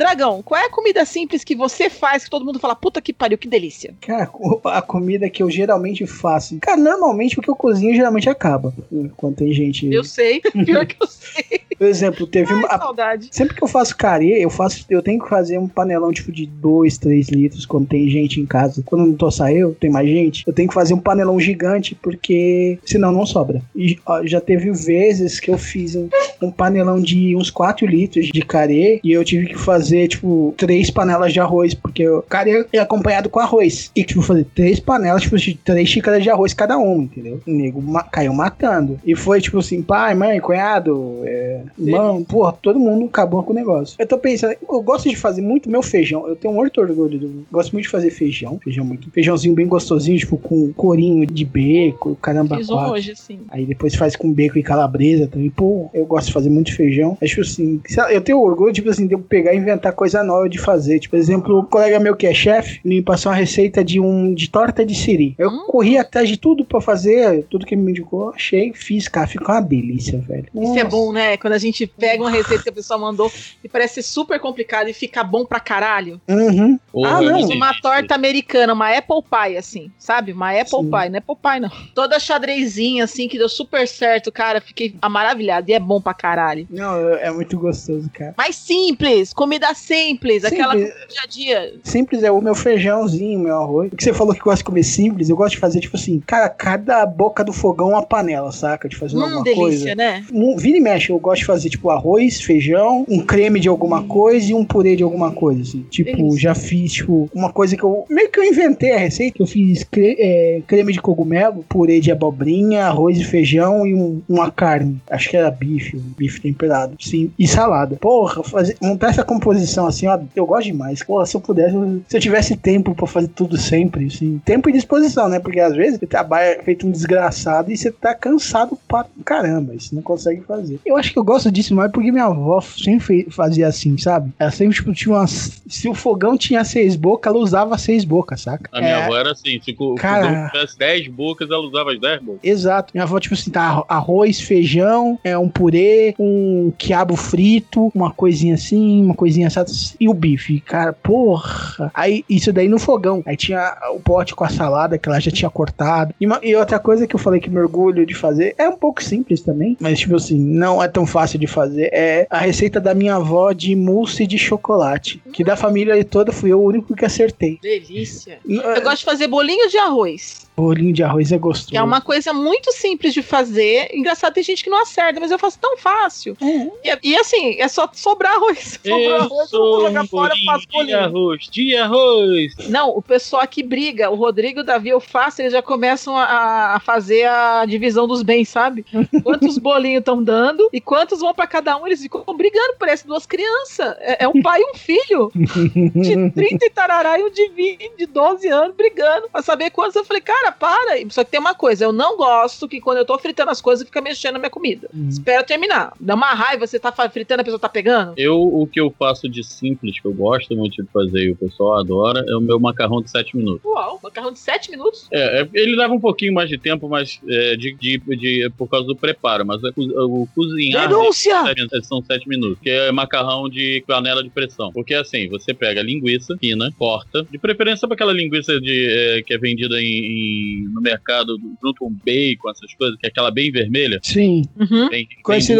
Dragão, qual é a comida simples que você faz que todo mundo fala, puta que pariu, que delícia? Cara, a comida que eu geralmente faço. Cara, normalmente o que eu cozinho geralmente acaba. Quando tem gente. Eu sei, pior que eu sei. Por exemplo, teve uma. Ai, saudade. Sempre que eu faço carê, eu faço, eu tenho que fazer um panelão tipo de 2, 3 litros quando tem gente em casa. Quando não tô eu, tem mais gente, eu tenho que fazer um panelão gigante porque senão não sobra. E ó, já teve vezes que eu fiz um, um panelão de uns 4 litros de carê e eu tive que fazer tipo três panelas de arroz porque o carê é acompanhado com arroz. E tipo fazer três panelas tipo de três xícaras de arroz cada uma, entendeu? O nego ma- caiu matando. E foi tipo assim, pai, mãe, cunhado, é, Irmão, porra, todo mundo acabou com o negócio. Eu tô pensando, eu gosto de fazer muito meu feijão. Eu tenho muito orgulho do. Gosto muito de fazer feijão. Feijão muito. Feijãozinho bem gostosinho, tipo, com corinho de bacon, caramba. Fiz um quatro. hoje, assim. Aí depois faz com bacon e calabresa também. Pô, eu gosto de fazer muito feijão. Acho assim, eu tenho orgulho, tipo assim, de eu pegar e inventar coisa nova de fazer. Tipo, por exemplo, o colega meu que é chefe, me passou uma receita de um de torta de siri. Eu corri atrás de tudo pra fazer, tudo que ele me indicou, achei, fiz, cara, ficou uma delícia, velho. Isso é Nossa. bom, né? Quando a gente pega uma receita que a pessoa mandou e parece ser super complicado e fica bom pra caralho. Uhum. Porra, Ah, não. Uma torta americana, uma apple pie, assim, sabe? Uma apple Sim. pie, não é apple pie, não. Toda xadrezinha, assim, que deu super certo, cara. Fiquei maravilhado. E é bom pra caralho. Não, é muito gostoso, cara. Mas simples, comida simples, aquela Simples. comida do dia a dia. Simples é o meu feijãozinho, meu arroz. O que você falou que gosta de comer simples, eu gosto de fazer, tipo assim, cara, cada boca do fogão é uma panela, saca? De fazer Hum, alguma delícia, coisa. né? Um- Vira e mexe, eu gosto de fazer, tipo, arroz, feijão, um creme de alguma coisa e um purê de alguma coisa, assim. Tipo, Delícia. já fiz, tipo, uma coisa que eu. Meio que eu inventei a receita, eu fiz cre- é, creme de cogumelo, purê de abobrinha, arroz e feijão e um- uma carne. Acho que era bife, um bife temperado. Sim, e salada. Porra, fazer, montar essa composição assim, ó, eu gosto demais. Porra, se eu pudesse, eu- se eu tivesse tempo pra fazer tudo sempre, assim. Tempo e disposição, né? Porque às vezes você trabalha feito um desgraçado e você tá cansado pra caramba, e você não consegue fazer. Eu acho que eu gosto disso mais porque minha avó sempre fazia assim, sabe? Ela sempre, tipo, tinha umas. Se o fogão tinha seis bocas, ela usava seis bocas, saca? A minha É, avó era assim, se o Cara. fogão tivesse 10 bocas, ela usava as 10 bocas. Exato. Minha avó, tipo assim, tá arro- arroz, feijão, é um purê, um quiabo frito, uma coisinha assim, uma coisinha assada e o bife. Cara, porra. Aí, isso daí no fogão. Aí tinha o pote com a salada que ela já tinha cortado. E, uma- e outra coisa que eu falei que me orgulho de fazer é um pouco simples também, mas tipo assim, não é tão fácil de fazer. É a receita da minha avó de mousse de chocolate. Que da família toda fui eu o único que acertei. Delícia. Eu gosto de fazer bolinho de arroz. Bolinho de arroz é gostoso. É uma coisa muito simples de fazer. Engraçado, tem gente que não acerta, mas eu faço tão fácil. É. E, e assim, é só sobrar arroz. Sobrou Eu arroz, eu um jogar fora, faço bolinho de arroz, de arroz. Não, o pessoal aqui briga. O Rodrigo, o Davi, eu faço, eles já começam a, a fazer a divisão dos bens, sabe? Quantos bolinhos estão dando e quantos vão pra cada um. Eles ficam brigando, parece duas crianças. É, é um pai e um filho. De 30 e tarará e um de 20, de 12 anos, brigando pra saber quantos. Eu falei, cara, para. Só que tem uma coisa, eu não gosto que quando eu tô fritando as coisas, fica mexendo na minha comida. Espera eu terminar. Dá uma raiva, você tá fritando, a pessoa tá pegando. Eu, o que eu faço de simples, que eu gosto muito de fazer e o pessoal adora, é o meu macarrão de 7 minutos. Uau, macarrão de 7 minutos? É, é, ele leva um pouquinho mais de tempo, mas é, de, de, de- por causa do preparo, mas é o cozinhar Denúncia! são 7 minutos, que é macarrão de panela de pressão. Porque assim, você pega a linguiça fina, corta, de preferência para aquela linguiça de, é, que é vendida em, em- no mercado junto com bacon, essas coisas, que é aquela bem vermelha. Sim. Uhum. Bem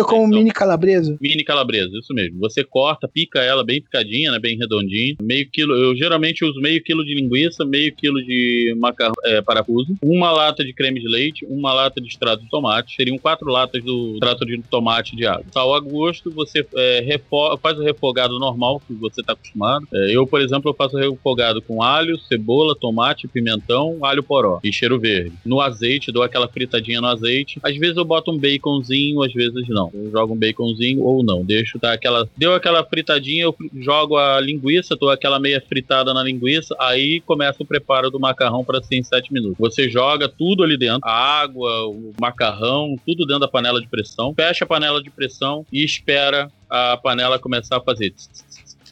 como então. mini calabresa. Mini calabresa, isso mesmo. Você corta, pica ela bem picadinha, né, bem redondinha. Meio quilo, eu geralmente uso meio quilo de linguiça, meio quilo de macarrão, é, parafuso, uma lata de creme de leite, uma lata de extrato de tomate. Seriam quatro latas do extrato de tomate de água. Sal a gosto, você é, faz o refogado normal que você está acostumado. É, eu, por exemplo, eu faço refogado com alho, cebola, tomate, pimentão, alho poró e cheiro verde. No azeite, dou aquela fritadinha no azeite. Às vezes eu boto um baconzinho, às vezes não. Eu jogo um baconzinho ou não. Deixo dar aquela. Deu aquela fritadinha, eu jogo a linguiça, dou aquela meia fritada na linguiça. Aí começa o preparo do macarrão para em 7 minutos. Você joga tudo ali dentro: a água, o macarrão, tudo dentro da panela de pressão. Fecha a panela de pressão e espera a panela começar a fazer.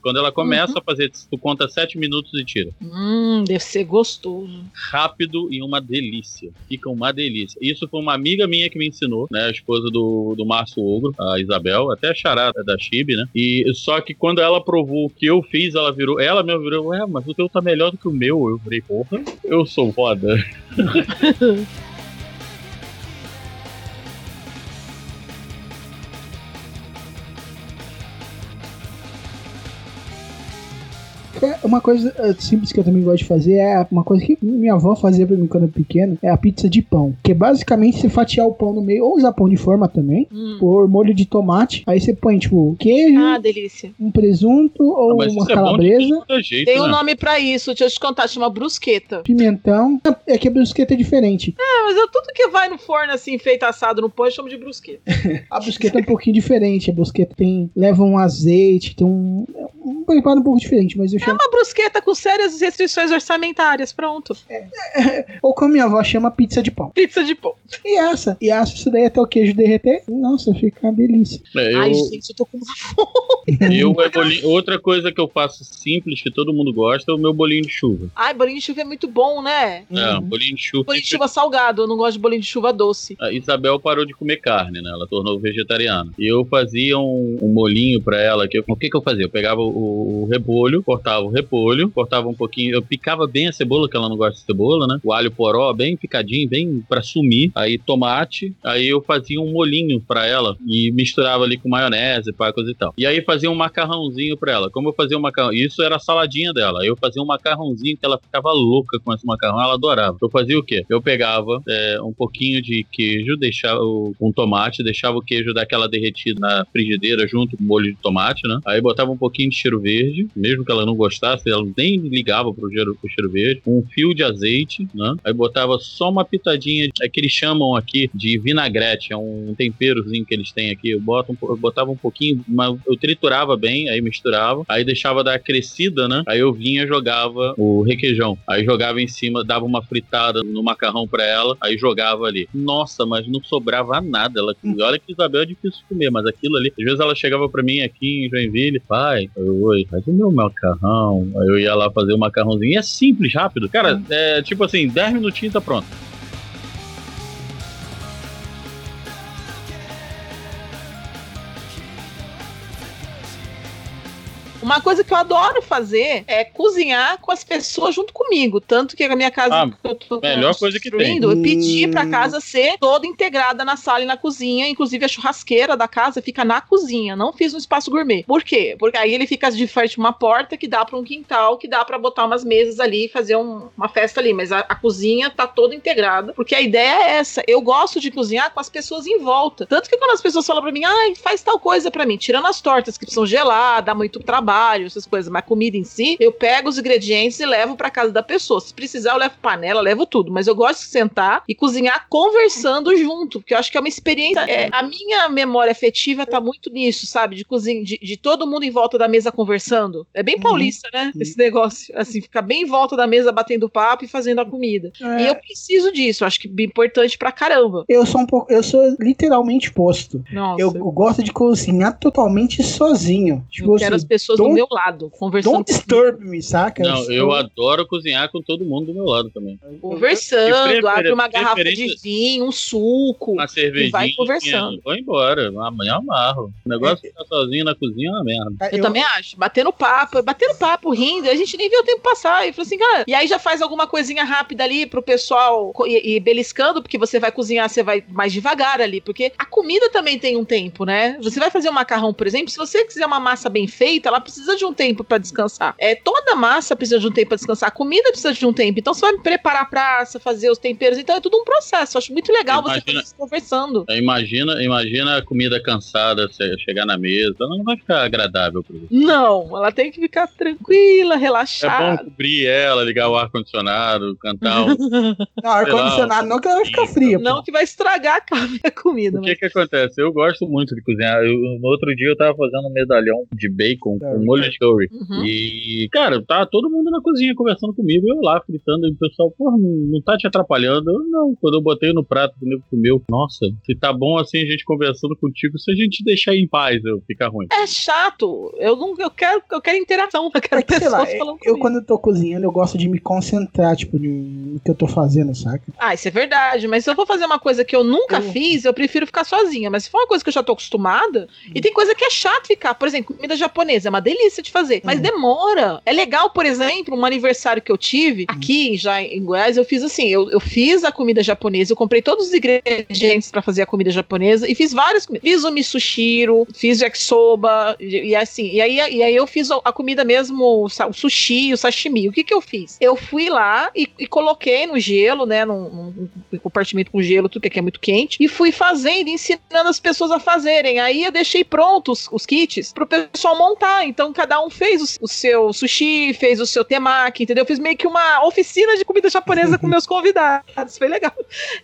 Quando ela começa a fazer, tu conta 7 minutos e tira Hum, deve ser gostoso. rápido e uma delícia. Fica uma delícia. Isso foi uma amiga minha que me ensinou, né? A esposa do, do Márcio Ogro, a Isabel, até a charada da Chibi, né? E só que quando ela provou o que eu fiz, ela virou, ela mesmo virou, ué, mas o teu tá melhor do que o meu. Eu falei, porra, eu sou foda. Uma coisa é, simples que eu também gosto de fazer é uma coisa que minha avó fazia pra mim quando eu era pequeno, é a pizza de pão. Que é basicamente você fatiar o pão no meio, ou usar pão de forma também, Hum. pôr molho de tomate, aí você põe, tipo, queijo, Ah, delícia. um presunto ou Mas uma é calabresa, todo jeito, Tem um né? nome pra isso, deixa eu te contar, chama brusqueta. pimentão. É que a brusqueta é diferente. É, mas eu, tudo que vai no forno assim, feito assado no pão, eu chamo de brusqueta. A brusqueta é um pouquinho diferente. A brusqueta tem leva um azeite, tem um, um preparo um pouco diferente, mas eu É uma brusqueta com sérias restrições orçamentárias. Pronto. Ou como minha avó chama, pizza de pão. Pizza de pão. E essa? E essa, isso daí até o queijo derreter? Nossa, fica uma delícia. É, eu, Ai, gente, eu tô com uma fome. eu é bolinho- outra coisa que eu faço simples, que todo mundo gosta, é o meu bolinho de chuva. Ai, bolinho de chuva é muito bom, né? É, bolinho de chuva. Bolinho de chuva salgado, eu não gosto de bolinho de chuva doce. A Isabel parou de comer carne, né? Ela tornou vegetariana. E eu fazia um, um molinho pra ela. Que eu- o que que eu fazia? Eu pegava o, o repolho, cortava o repolho, cortava um pouquinho. Eu picava bem a cebola, que ela não gosta de cebola, né? O alho poró, bem picadinho, bem pra sumir. Aí tomate. Aí eu fazia um molinho pra ela e misturava ali com maionese, pá, coisa e tal. E aí fazia um macarrãozinho pra ela. Como eu fazia um macarrão? Isso era a saladinha dela. Eu fazia um macarrãozinho que ela ficava louca com esse macarrão. Ela adorava. Eu fazia o quê? Eu pegava é, um pouquinho de queijo, deixava um tomate, deixava o queijo daquela derretida na frigideira junto com o molho de tomate, né? Aí botava um pouquinho de cheiro verde, mesmo que ela não gostasse, ela nem ligava pro cheiro, pro cheiro verde. Um fio de azeite, né? Aí botava só uma pitadinha, é que eles chamam aqui de vinagrete, é um temperozinho que eles têm aqui. Eu, boto um eu botava um pouquinho, mas eu triturava bem, aí misturava, aí deixava dar crescida, né? Aí eu vinha e jogava o requeijão. Aí jogava em cima, dava uma fritada no macarrão pra ela, aí jogava ali. Nossa, mas não sobrava nada. Ela, olha que Isabel é difícil comer, mas aquilo ali, às vezes ela chegava pra mim aqui em Joinville, pai, oi, faz o meu macarrão. Aí eu ia lá fazer o macarrãozinho. E é simples, rápido. Cara, é tipo assim, 10 minutinhos tá pronto. Uma coisa que eu adoro fazer é cozinhar com as pessoas junto comigo. Tanto que a minha casa Ah, que eu tô melhor coisa que tem. eu pedi Hum. pra casa ser toda integrada na sala e na cozinha. Inclusive a churrasqueira da casa fica na cozinha. Não fiz um espaço gourmet. Por quê? Porque aí ele fica de frente uma porta que dá pra um quintal, que dá pra botar umas mesas ali e fazer um- uma festa ali. Mas a, a cozinha tá toda integrada. Porque a ideia é essa. Eu gosto de cozinhar com as pessoas em volta. Tanto que quando as pessoas falam pra mim, ai, faz tal coisa pra mim, tirando as tortas que precisam gelar, dá muito trabalho, essas coisas, mas comida em si, eu pego os ingredientes e levo pra casa da pessoa. Se precisar, eu levo panela, levo tudo. Mas eu gosto de sentar e cozinhar conversando junto, porque eu acho que é uma experiência. é, a minha memória afetiva tá muito nisso, sabe? De cozinha, de, de todo mundo em volta da mesa conversando. É bem paulista, né? Esse negócio. Assim, ficar bem em volta da mesa batendo papo e fazendo a comida. É. E eu preciso disso, acho que é importante pra caramba. Eu sou um pouco, eu sou literalmente posto. Nossa, Eu, eu gosto de cozinhar totalmente sozinho. Tipo eu quero as assim, pessoas do don't- meu lado, conversando don't disturb me, saca? Não, eu sou- adoro cozinhar com todo mundo do meu lado também. conversando, abre uma garrafa de vinho, um suco. Uma cervejinha. E vai conversando. Vou embora. Amanhã eu amarro. O negócio de ficar sozinho na cozinha é uma merda. Eu, também acho. Batendo papo, batendo papo, rindo, a gente nem viu o tempo passar. E falou assim, cara, e aí já faz alguma coisinha rápida ali pro pessoal e, e beliscando, porque você vai cozinhar, você vai mais devagar ali, porque a comida também tem um tempo, né? Você vai fazer um macarrão, por exemplo, se você quiser uma massa bem feita, ela precisa de um tempo pra descansar. É, toda massa precisa de um tempo pra descansar, a comida precisa de um tempo. Então você vai preparar a praça, fazer os temperos, então é tudo um processo. Eu acho muito legal você Imagina- fazer isso conversando. Aí Imagina, imagina a comida cansada você chegar na mesa. Ela não vai ficar agradável pra você. Não, ela tem que ficar tranquila, É bom relaxada. cobrir ela, ligar o ar-condicionado, cantar um. Não, ar-condicionado não, que ela vai ficar fria. Não que vai estragar a comida. O que que acontece? Eu gosto muito de cozinhar. Eu- no outro dia eu tava fazendo um medalhão de bacon com molho de curry. Uhum. E, cara, tá todo mundo na cozinha conversando comigo, eu lá fritando, e o pessoal, porra, não, tá te atrapalhando? Eu, não. Quando eu botei no prato, o nego comeu. Nossa, se tá bom assim a gente conversando contigo, se a gente deixar em paz, eu fica ruim. É chato. Eu não, eu quero, eu quero interação, eu quero É que, sei pessoas lá, falando eu comigo. quando eu tô cozinhando, eu gosto de me concentrar, tipo, no que eu tô fazendo, saca? Ah, isso é verdade, mas se eu for fazer uma coisa que eu nunca fiz, eu prefiro ficar sozinha. Mas se for uma coisa que eu já tô acostumada, e tem coisa que é chato ficar. Por exemplo, comida japonesa é uma delícia de fazer, mas demora. É legal, por exemplo, um aniversário que eu tive aqui já em Goiás, eu fiz assim: eu, eu fiz a comida japonesa, eu comprei todos os ingredientes pra fazer a comida japonesa e fiz várias comidas. Fiz o misushiro, fiz o yakisoba, e, assim, e aí, e aí eu fiz a comida mesmo, o sushi, o sashimi. O que que eu fiz? Eu fui lá e, e coloquei no gelo, né, num, num- compartimento com gelo, tudo que aqui é muito quente, e fui fazendo, ensinando as pessoas a fazerem. Aí eu deixei prontos os kits pro pessoal montar. Então cada um fez o, o seu sushi, fez o seu temaki, entendeu? Eu fiz meio que uma oficina de comida japonesa com meus convidados. Foi legal.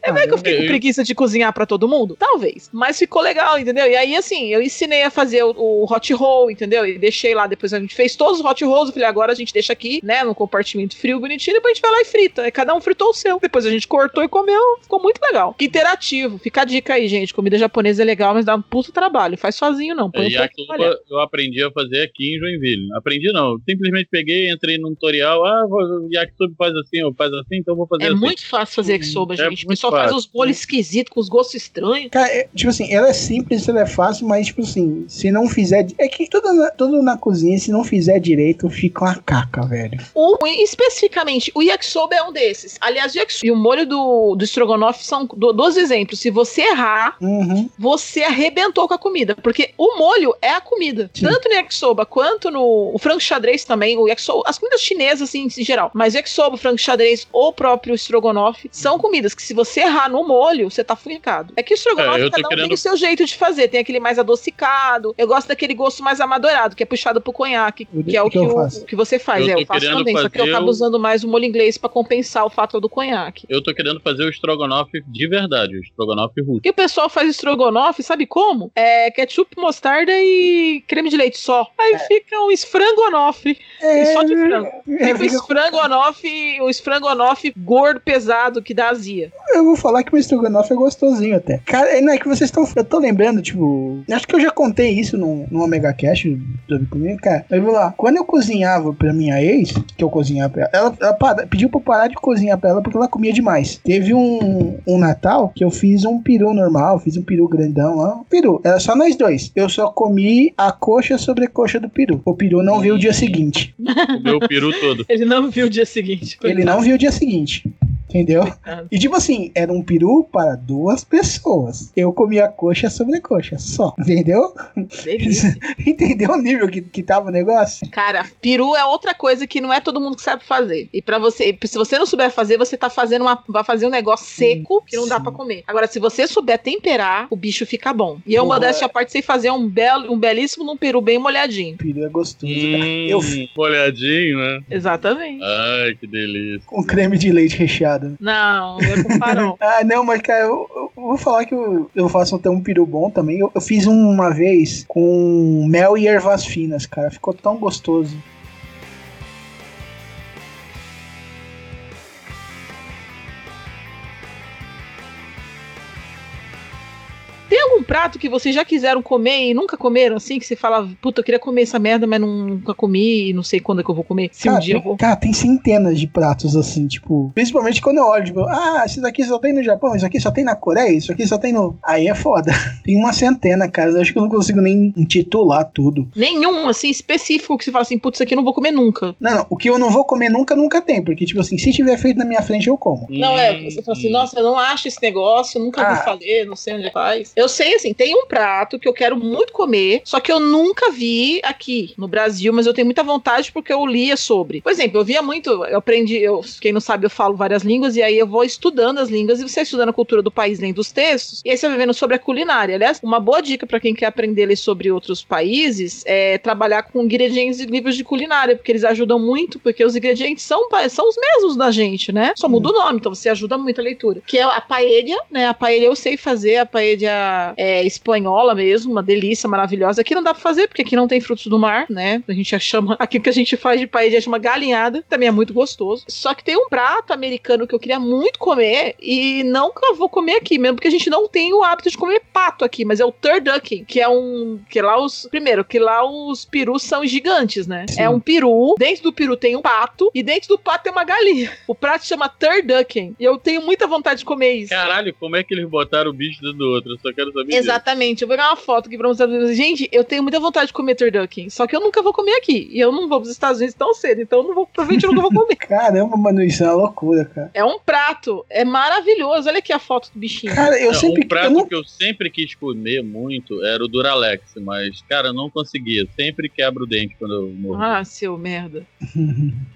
É meio que eu fiquei com preguiça de cozinhar pra todo mundo? Talvez. Mas ficou legal, entendeu? E aí, assim, eu ensinei a fazer o, o hot roll, entendeu? E deixei lá, depois a gente fez todos os hot rolls. Eu falei, agora a gente deixa aqui, né, no compartimento frio, bonitinho, depois a gente vai lá e frita. Aí cada um fritou o seu. Depois a gente cortou e comeu. Ficou muito legal. Que interativo. Fica a dica aí, gente. Comida japonesa é legal, mas dá um puto trabalho. Faz sozinho, não. Põe É, um de yakisoba eu aprendi a fazer aqui em Joinville. Aprendi não, simplesmente peguei, entrei num tutorial, ah, vou- yakisoba faz assim, ou faz assim, então eu vou fazer É assim. muito fácil fazer yakisoba, É gente. O muito pessoal faz os bolos esquisitos, com os gostos estranhos. Cara, é, tipo assim, ela é simples, ela é fácil, mas, tipo assim, se não fizer. É que tudo na, tudo na cozinha, se não fizer direito, fica uma caca, velho. O, especificamente, o yakisoba é um desses. Aliás, o yakisoba e o molho do, do estrogonofe são do- dois exemplos. Se você errar, Uhum. você arrebentou com a comida. Porque o molho é a comida. Tanto no yakisoba quanto no o frango xadrez também. O yakisoba, as comidas chinesas, assim, em geral. Mas o yakisoba, o frango xadrez ou o próprio estrogonofe são comidas que se você errar no molho, você tá furicado. É que o estrogonofe, É, eu cada um tem querendo- o seu jeito de fazer. Tem aquele mais adocicado. Eu gosto daquele gosto mais amadorado, que é puxado pro conhaque. O Que é o que que, eu o- que você faz. Eu é, tô eu faço querendo também. Só que eu fazer acabo o- usando mais o molho inglês pra compensar o fato do conhaque. Eu tô querendo fazer o estrogonofe de verdade, o estrogonofe russo. E o pessoal faz estrogonofe, sabe como? É ketchup, mostarda e creme de leite só. Aí fica um esfrangonofe. É, só de frango. é, Fica um esfrangonofe, um esfrangonofe gordo, pesado, que dá azia. Eu vou falar que o estrogonofe é gostosinho até. Cara, é, não é que vocês estão. Eu tô lembrando, tipo. Acho que eu já contei isso no, no Omega Cash sobre comigo, cara. Mas vou lá. Quando eu cozinhava pra minha ex, que eu cozinhava pra ela, ela, ela para- pediu pra eu parar de cozinhar pra ela porque ela comia demais. Teve um, um Natal que eu fiz um peru normal, fiz um peru grandão lá. Um peru. Era só nós dois. Eu só comi a coxa sobre a coxa do peru. O peru não veio o dia seguinte. Comeu o peru todo. Ele não viu o dia seguinte. Ele não viu o dia seguinte. Entendeu? E tipo assim, era um peru para duas pessoas. Eu comi a coxa sobre a coxa, só. Entendeu? Delícia. Entendeu o nível que, que tava o negócio? Cara, peru é outra coisa que não é todo mundo que sabe fazer. E para você, se você não souber fazer, você tá fazendo uma, vai fazer um negócio seco que não dá pra comer. Agora, se você souber temperar, o bicho fica bom. E eu, modéstia à parte, sei fazer um belo, um belíssimo num peru bem molhadinho. Peru é gostoso. Hum, Eu molhadinho, né? Exatamente. Ai, que delícia. com creme de leite recheado. Não, não é com farol. Ah, não, mas cara, eu, eu vou falar que eu, eu faço até um peru bom também. Eu, eu fiz um uma vez com mel e ervas finas, cara. Ficou tão gostoso. Prato que vocês já quiseram comer e nunca comeram, assim? Que você fala, puta, eu queria comer essa merda, mas nunca comi e não sei quando é que eu vou comer. Se cara, um dia eu vou. cara, tem centenas de pratos assim, tipo. Principalmente quando eu olho, tipo, ah, isso daqui só tem no Japão, isso aqui só tem na Coreia, isso aqui só tem no. Aí é foda. Tem uma centena, cara. Eu acho que eu não consigo nem intitular tudo. Nenhum, assim, específico que você fala assim, putz, isso aqui eu não vou comer nunca. Não, não, o que eu não vou comer nunca, nunca tem. Porque, tipo assim, se tiver feito na minha frente, eu como. Não, é, você fala assim, nossa, eu não acho esse negócio, nunca Ah. vou fazer, não sei onde faz. Eu sei, assim, tem um prato que eu quero muito comer, só que eu nunca vi aqui no Brasil, mas eu tenho muita vontade porque eu lia sobre. Por exemplo, eu via muito, eu aprendi, eu, quem não sabe, eu falo várias línguas, e aí eu vou estudando as línguas, e você estudando a cultura do país lendo os textos, e aí você vai vendo sobre a culinária. Aliás, uma boa dica para quem quer aprender a ler sobre outros países é trabalhar com ingredientes e livros de culinária, porque eles ajudam muito, porque os ingredientes são, são os mesmos da gente, né? Só muda o nome, então você ajuda muito a leitura. Que é a paella, né? A paella eu sei fazer, a paella é, espanhola mesmo, uma delícia maravilhosa. Aqui não dá pra fazer, porque aqui não tem frutos do mar, né? A gente chama, aqui o que a gente faz de paella chama galinhada, também é muito gostoso. Só que tem um prato americano que eu queria muito comer e nunca vou comer aqui, mesmo porque a gente não tem o hábito de comer pato aqui, mas é o turducken, que é um, que lá os, primeiro, que lá os perus são gigantes, né? Sim. É um peru, dentro do peru tem um pato e dentro do pato tem uma galinha. O prato chama turducken e eu tenho muita vontade de comer isso. Caralho, como é que eles botaram o bicho dentro do outro? Eu só quero saber. Exatamente. Eu vou pegar uma foto aqui pra mostrar pra vocês. Gente, eu tenho muita vontade de comer turducken, só que eu nunca vou comer aqui. E eu não vou pros Estados Unidos tão cedo, então eu não vou, provavelmente eu nunca vou comer. Caramba, mano, isso é uma loucura, cara. É um prato, é maravilhoso. Olha aqui a foto do bichinho. Cara, eu Não, sempre. um prato eu não- que eu sempre quis comer muito era o Duralex, mas, cara, eu não conseguia. Sempre quebro o dente quando eu morro. Ah, seu merda.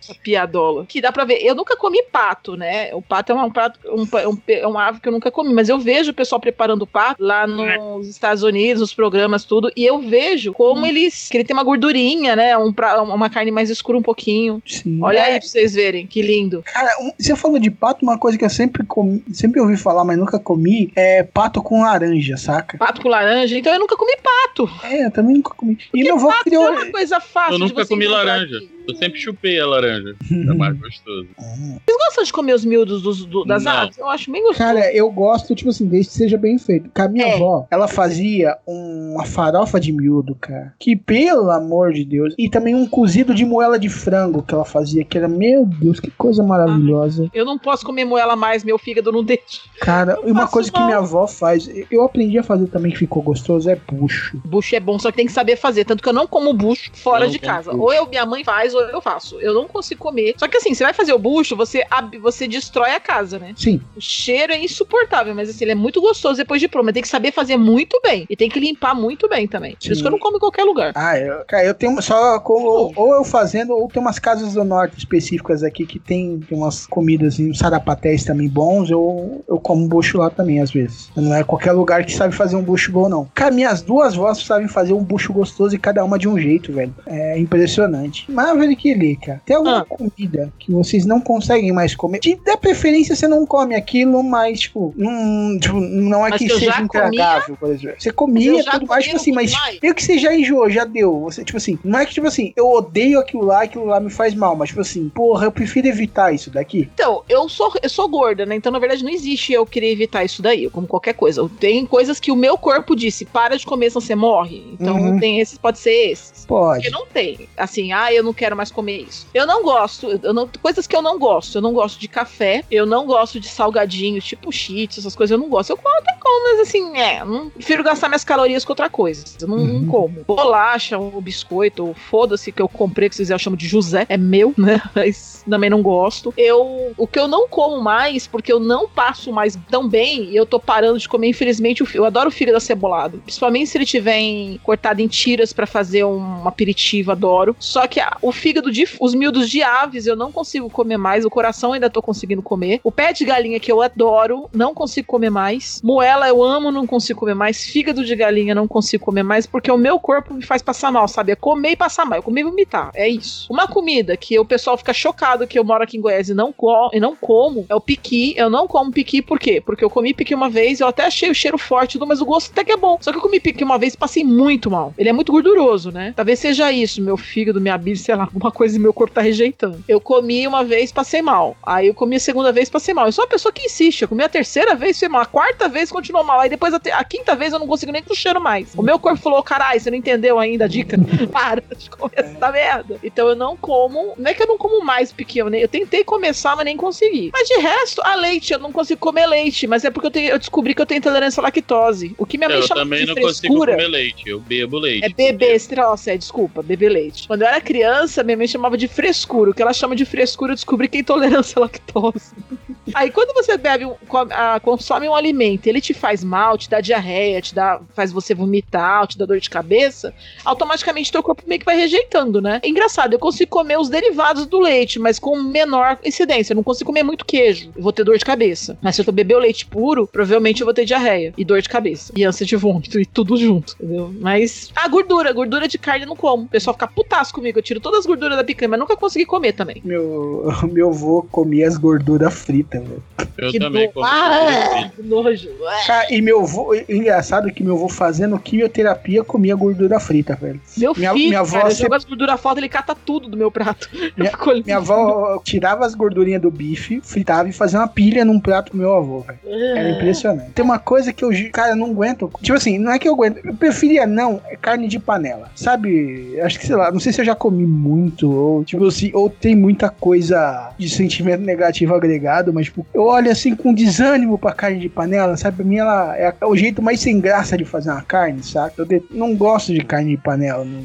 A piadola. Que dá pra ver. Eu nunca comi pato, né? O pato é um prato, um, um, é uma ave que eu nunca comi, mas eu vejo o pessoal preparando o pato lá nos Estados Unidos, nos programas, tudo, e eu vejo como eles. que ele tem uma gordurinha, né? Um pra, uma carne mais escura um pouquinho. Sim. Olha É, aí pra vocês verem, que lindo. Cara, um- você falou de pato, uma coisa que eu sempre comi, sempre ouvi falar, mas nunca comi, é pato com laranja, saca? Pato com laranja, então eu nunca comi pato. É, eu também nunca comi. E meu avô pato criou. é uma coisa fácil Eu nunca comi laranja. aqui. Eu sempre chupei a laranja. É mais gostoso. Vocês gostam de comer os miúdos dos, do- das Não. aves? Eu acho bem gostoso. Cara, eu gosto, tipo assim, desde que seja bem feito. Com a minha É. avó, ela fazia uma farofa de miúdo, cara. Que, pelo amor de Deus. E também um cozido de moela de frango que ela fazia, que era, meu Deus, que coisa maravilhosa. Eu não posso comer moela mais, meu fígado não deixa. Cara, e uma Faço coisa que minha avó faz, eu aprendi a fazer também que ficou gostoso, é bucho. Bucho é bom, só que tem que saber fazer. Tanto que eu não como bucho fora Eu não de como casa. bucho. Ou eu, minha mãe faz, ou eu faço. Eu não consigo comer. Só que assim, você vai fazer o bucho, você, você destrói a casa, né? Sim. O cheiro é insuportável, mas assim, ele é muito gostoso depois de pronto. Mas tem que saber fazer muito bem. E tem que limpar muito bem também. Por isso Sim. que eu não como em qualquer lugar. Ah, eu, cara, eu tenho só como, ou eu fazendo, ou tem umas casas do norte específicas aqui que tem, tem umas comidas uns sarapatéis também bons, eu, eu como bucho lá também, às vezes. Não é qualquer lugar que sabe fazer um bucho bom, não. Cara, minhas duas vozes sabem fazer um bucho gostoso e cada uma de um jeito, velho. É impressionante. Maverick e Lê, cara, tem alguma Ah. comida que vocês não conseguem mais comer? De, da preferência, você não come aquilo, mas, tipo, não, tipo, não é Mas que que eu seja intragável, por exemplo. Você comia eu tudo mais, tipo assim, mas demais. meio que você já enjoou, já deu. Você, tipo assim, não é que, tipo assim, eu odeio aquilo lá, aquilo lá me faz mal, mas, tipo assim, porra, eu prefiro evitar isso daqui. Então, eu sou, eu sou gorda, né? Então, na verdade, não existe eu querer evitar isso daí. Eu como qualquer coisa. Tem coisas que o meu corpo disse, para de comer, senão você morre. Então, Uhum. tem esses, pode ser esses. Pode. Porque não tem. Assim, ah, eu não quero mais comer isso. Eu não gosto. Eu não, coisas que eu não gosto. Eu não gosto de café. Eu não gosto de salgadinho, tipo cheats, essas coisas eu não gosto. Eu como até como, mas assim, é. Não, prefiro gastar minhas calorias com outra coisa. Eu não, não como. Bolacha, ou biscoito, ou foda-se que eu comprei, que vocês chamam de José. É meu, né? Mas também não gosto. Eu. O que eu não como mais, porque eu não passo mais tão bem, e eu tô parando de comer, infelizmente, eu adoro o fígado acebolado. Principalmente se ele tiver em- cortado em tiras pra fazer um aperitivo, adoro. Só que a- o fígado de os miúdos de aves eu não consigo comer mais, o coração ainda tô conseguindo comer. O pé de galinha que eu adoro, não consigo comer mais. Moela eu amo, não consigo comer mais. Fígado de galinha não consigo comer mais porque o meu corpo me faz passar mal, sabe? É comer e passar mal, é comer e vomitar, é isso. Uma comida que o pessoal fica chocado que eu moro aqui em Goiás e não, co e não como é o piqui. Eu não como piqui por quê? Porque eu comi piqui uma vez, eu até achei o cheiro forte, mas o gosto até que é bom. Só que eu comi piqui uma vez e passei muito mal. Ele é muito gorduroso, né? Talvez seja isso, meu fígado, minha bile, sei lá, alguma coisa e meu corpo tá rejeitando. Eu comi uma vez, passei mal. Aí eu comi a segunda vez, passei mal. Eu sou uma pessoa que insiste. Eu comi a terceira vez, foi mal. A quarta vez, continuou mal. Aí depois a, a quinta vez eu não consigo nem com o cheiro mais. O meu corpo falou: caralho, você não entendeu ainda a dica? Para de comer essa merda. Então eu não como. Não é que eu não como mais pequeno, né? Eu tentei começar, mas nem consegui. Mas de resto, a leite, eu não consigo comer leite. Mas é porque eu, tenho- eu descobri que eu tenho intolerância à lactose. O que minha mãe Eu chama também de não consigo frescura. comer leite. Eu bebo leite. É bebê, nossa, é, desculpa, bebê leite. Quando eu era criança, minha mãe chamava de frescura. O que ela chama de frescura, eu descobri que é intolerância à lactose. Aí quando você bebe, ah, consome um alimento, ele te faz mal, te dá diarreia, te dá, faz você vomitar, te dá dor de cabeça, automaticamente teu corpo meio que vai rejeitando, né? É engraçado, eu consigo comer os derivados do leite, mas com menor incidência. Eu não consigo comer muito queijo, eu vou ter dor de cabeça. Mas se eu beber o leite puro, provavelmente eu vou ter diarreia e dor de cabeça. E ânsia de vômito e tudo junto, entendeu? Mas a gordura, gordura de carne eu não como. O pessoal fica putaço comigo, eu tiro todas as gorduras da picanha, mas nunca consegui comer também. Meu, meu avô comia as gorduras fritas, velho. Eu Que também do-. Ah, que nojo. Cara, e meu avô, engraçado que meu avô fazendo quimioterapia comia gordura frita, velho. Meu Minha- filho, minha avó cara, jogo as gorduras fora, ele cata tudo do meu prato. Minha-. Minha avó tirava as gordurinhas do bife, fritava e fazia uma pilha num prato pro meu avô, velho. Era impressionante. Tem uma coisa que eu, cara, não aguento. Tipo assim, não é que eu aguento. Eu preferia não, é carne de panela. Sabe? Acho que, sei lá, não sei se eu já comi muito, ou, tipo assim, ou tem muita coisa de sentimento negativo agregado, mas, tipo, eu olho assim com desânimo pra carne de panela, sabe? Pra mim, ela é o jeito mais sem graça de fazer uma carne, saca? Eu não gosto de carne de panela. Não...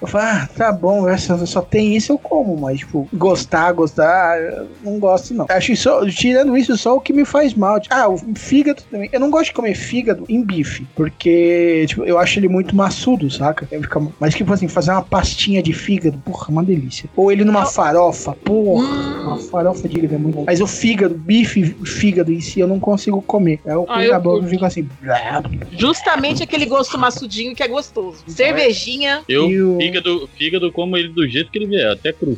Eu falo, ah, tá bom, essa só tem isso, eu como, mas, tipo, gostar, gostar, eu não gosto, não. Acho que só, tirando isso, só o que me faz mal. Tipo, ah, o fígado também. Eu não gosto de comer fígado em bife, porque, tipo, eu acho ele muito maçudo, saca? Fica- Mas, tipo assim, fazer uma pastinha de fígado, porra, uma delícia. Ou ele numa farofa, porra. Uma farofa de é muito bom. Mas o fígado, bife, o fígado em si, eu não consigo comer. Eu Ah, ponho eu boca e curto. fico assim. blá. Justamente aquele gosto maçudinho que é gostoso. Cervejinha. Eu, E o- fígado, fígado, como ele do jeito que ele vier, até cru.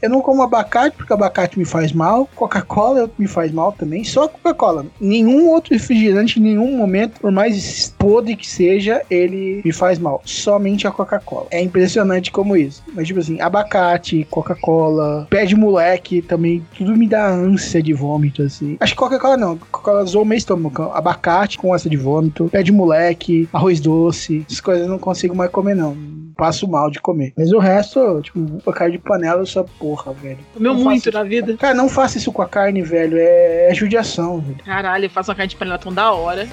Eu não como abacate, porque abacate me faz mal. Coca-Cola me faz mal também. Só Coca-Cola. Nenhum outro refrigerante, em nenhum momento, por mais podre que seja, ele me faz mal. Somente a Coca-Cola. É impressionante como isso. Mas, tipo assim, abacate, Coca-Cola, pé de moleque também, tudo me dá ânsia de vômito, assim. Acho que Coca-Cola não. Coca-Cola zoou meu estômago. Abacate com ânsia de vômito, pé de moleque, arroz doce. Essas coisas eu não consigo mais comer, não. Passo mal de comer. Mas o resto, tipo, carne de panela, eu sou porra, velho. Comeu muito na vida. Cara, não faça isso com a carne, velho. É, é judiação, velho. Caralho, eu faço uma carne de panela tão da hora.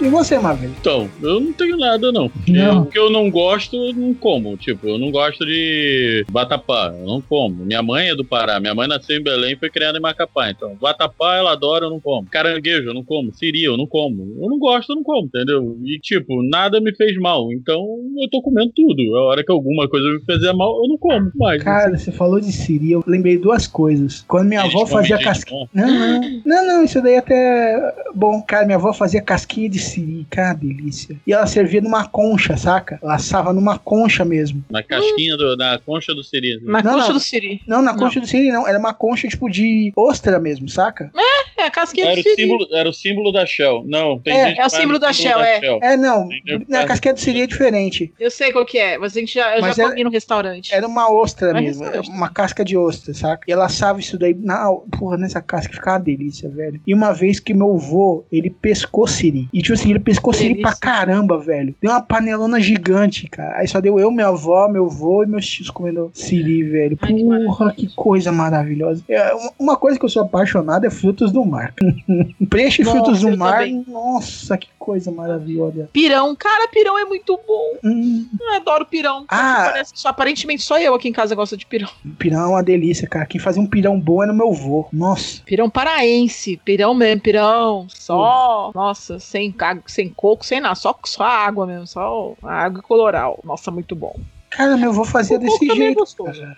E você, Marvel? Então, eu não tenho nada, não. Não. O que eu não gosto, eu não como. Tipo, eu não gosto de vatapá, eu não como. Minha mãe é do Pará, minha mãe nasceu em Belém e foi criada em Macapá. Então, vatapá ela adora, eu não como. Caranguejo, eu não como. Siri, eu não como. Eu não gosto, eu não como, entendeu? E, tipo, nada me fez mal. Então, eu tô comendo tudo. A hora que alguma coisa me fizer mal, eu não como mais. Cara, você falou de Siri, eu lembrei duas coisas. Quando minha Eles avó fazia casquinha. Não, não, não, não, isso daí até é bom. Cara, minha avó fazia casquinha de Siri, cara, delícia. E ela servia numa concha, saca? Ela assava numa concha mesmo. Na casquinha, do, na concha do Siri. Na Não, concha não. do Siri. Não, na concha do Siri não, era uma concha tipo de ostra mesmo, saca? É, a casquinha Era do o, Siri. símbolo, era o símbolo da Shell. Não, tem É, gente é o que faz símbolo da Shell, é. É, não, Entendeu? na casquinha do Siri é diferente. Eu sei qual que é, mas a gente já, eu Mas já era- comi no restaurante. Era uma ostra Mas mesmo, restaurante. uma casca de ostra, saca? E ela assava isso daí na, porra, nessa casca, ficava uma delícia, velho. E uma vez que meu avô, ele pescou siri. E tipo assim, ele pescou pra caramba, velho. Deu uma panelona gigante, cara. Aí só deu eu, minha avó, meu avô e meus tios comendo siri, velho. Que Porra, que coisa maravilhosa. É, uma- coisa que eu sou apaixonado é frutos do mar. Peixe e Nossa, frutos do mar, também. nossa, que coisa maravilhosa. Pirão. Cara, pirão é muito bom. Hum, Eu adoro pirão. Ah. Parece, só, aparentemente só eu aqui em casa gosto de pirão. pirão é uma delícia, cara. Quem fazia um pirão bom era meu avô. Nossa. Pirão paraense. Pirão mesmo, pirão. Só. Nossa, sem, ca- sem coco, sem nada. Só, só água mesmo. Só água e coloral. Nossa, muito bom. Cara, meu avô fazia O desse é jeito.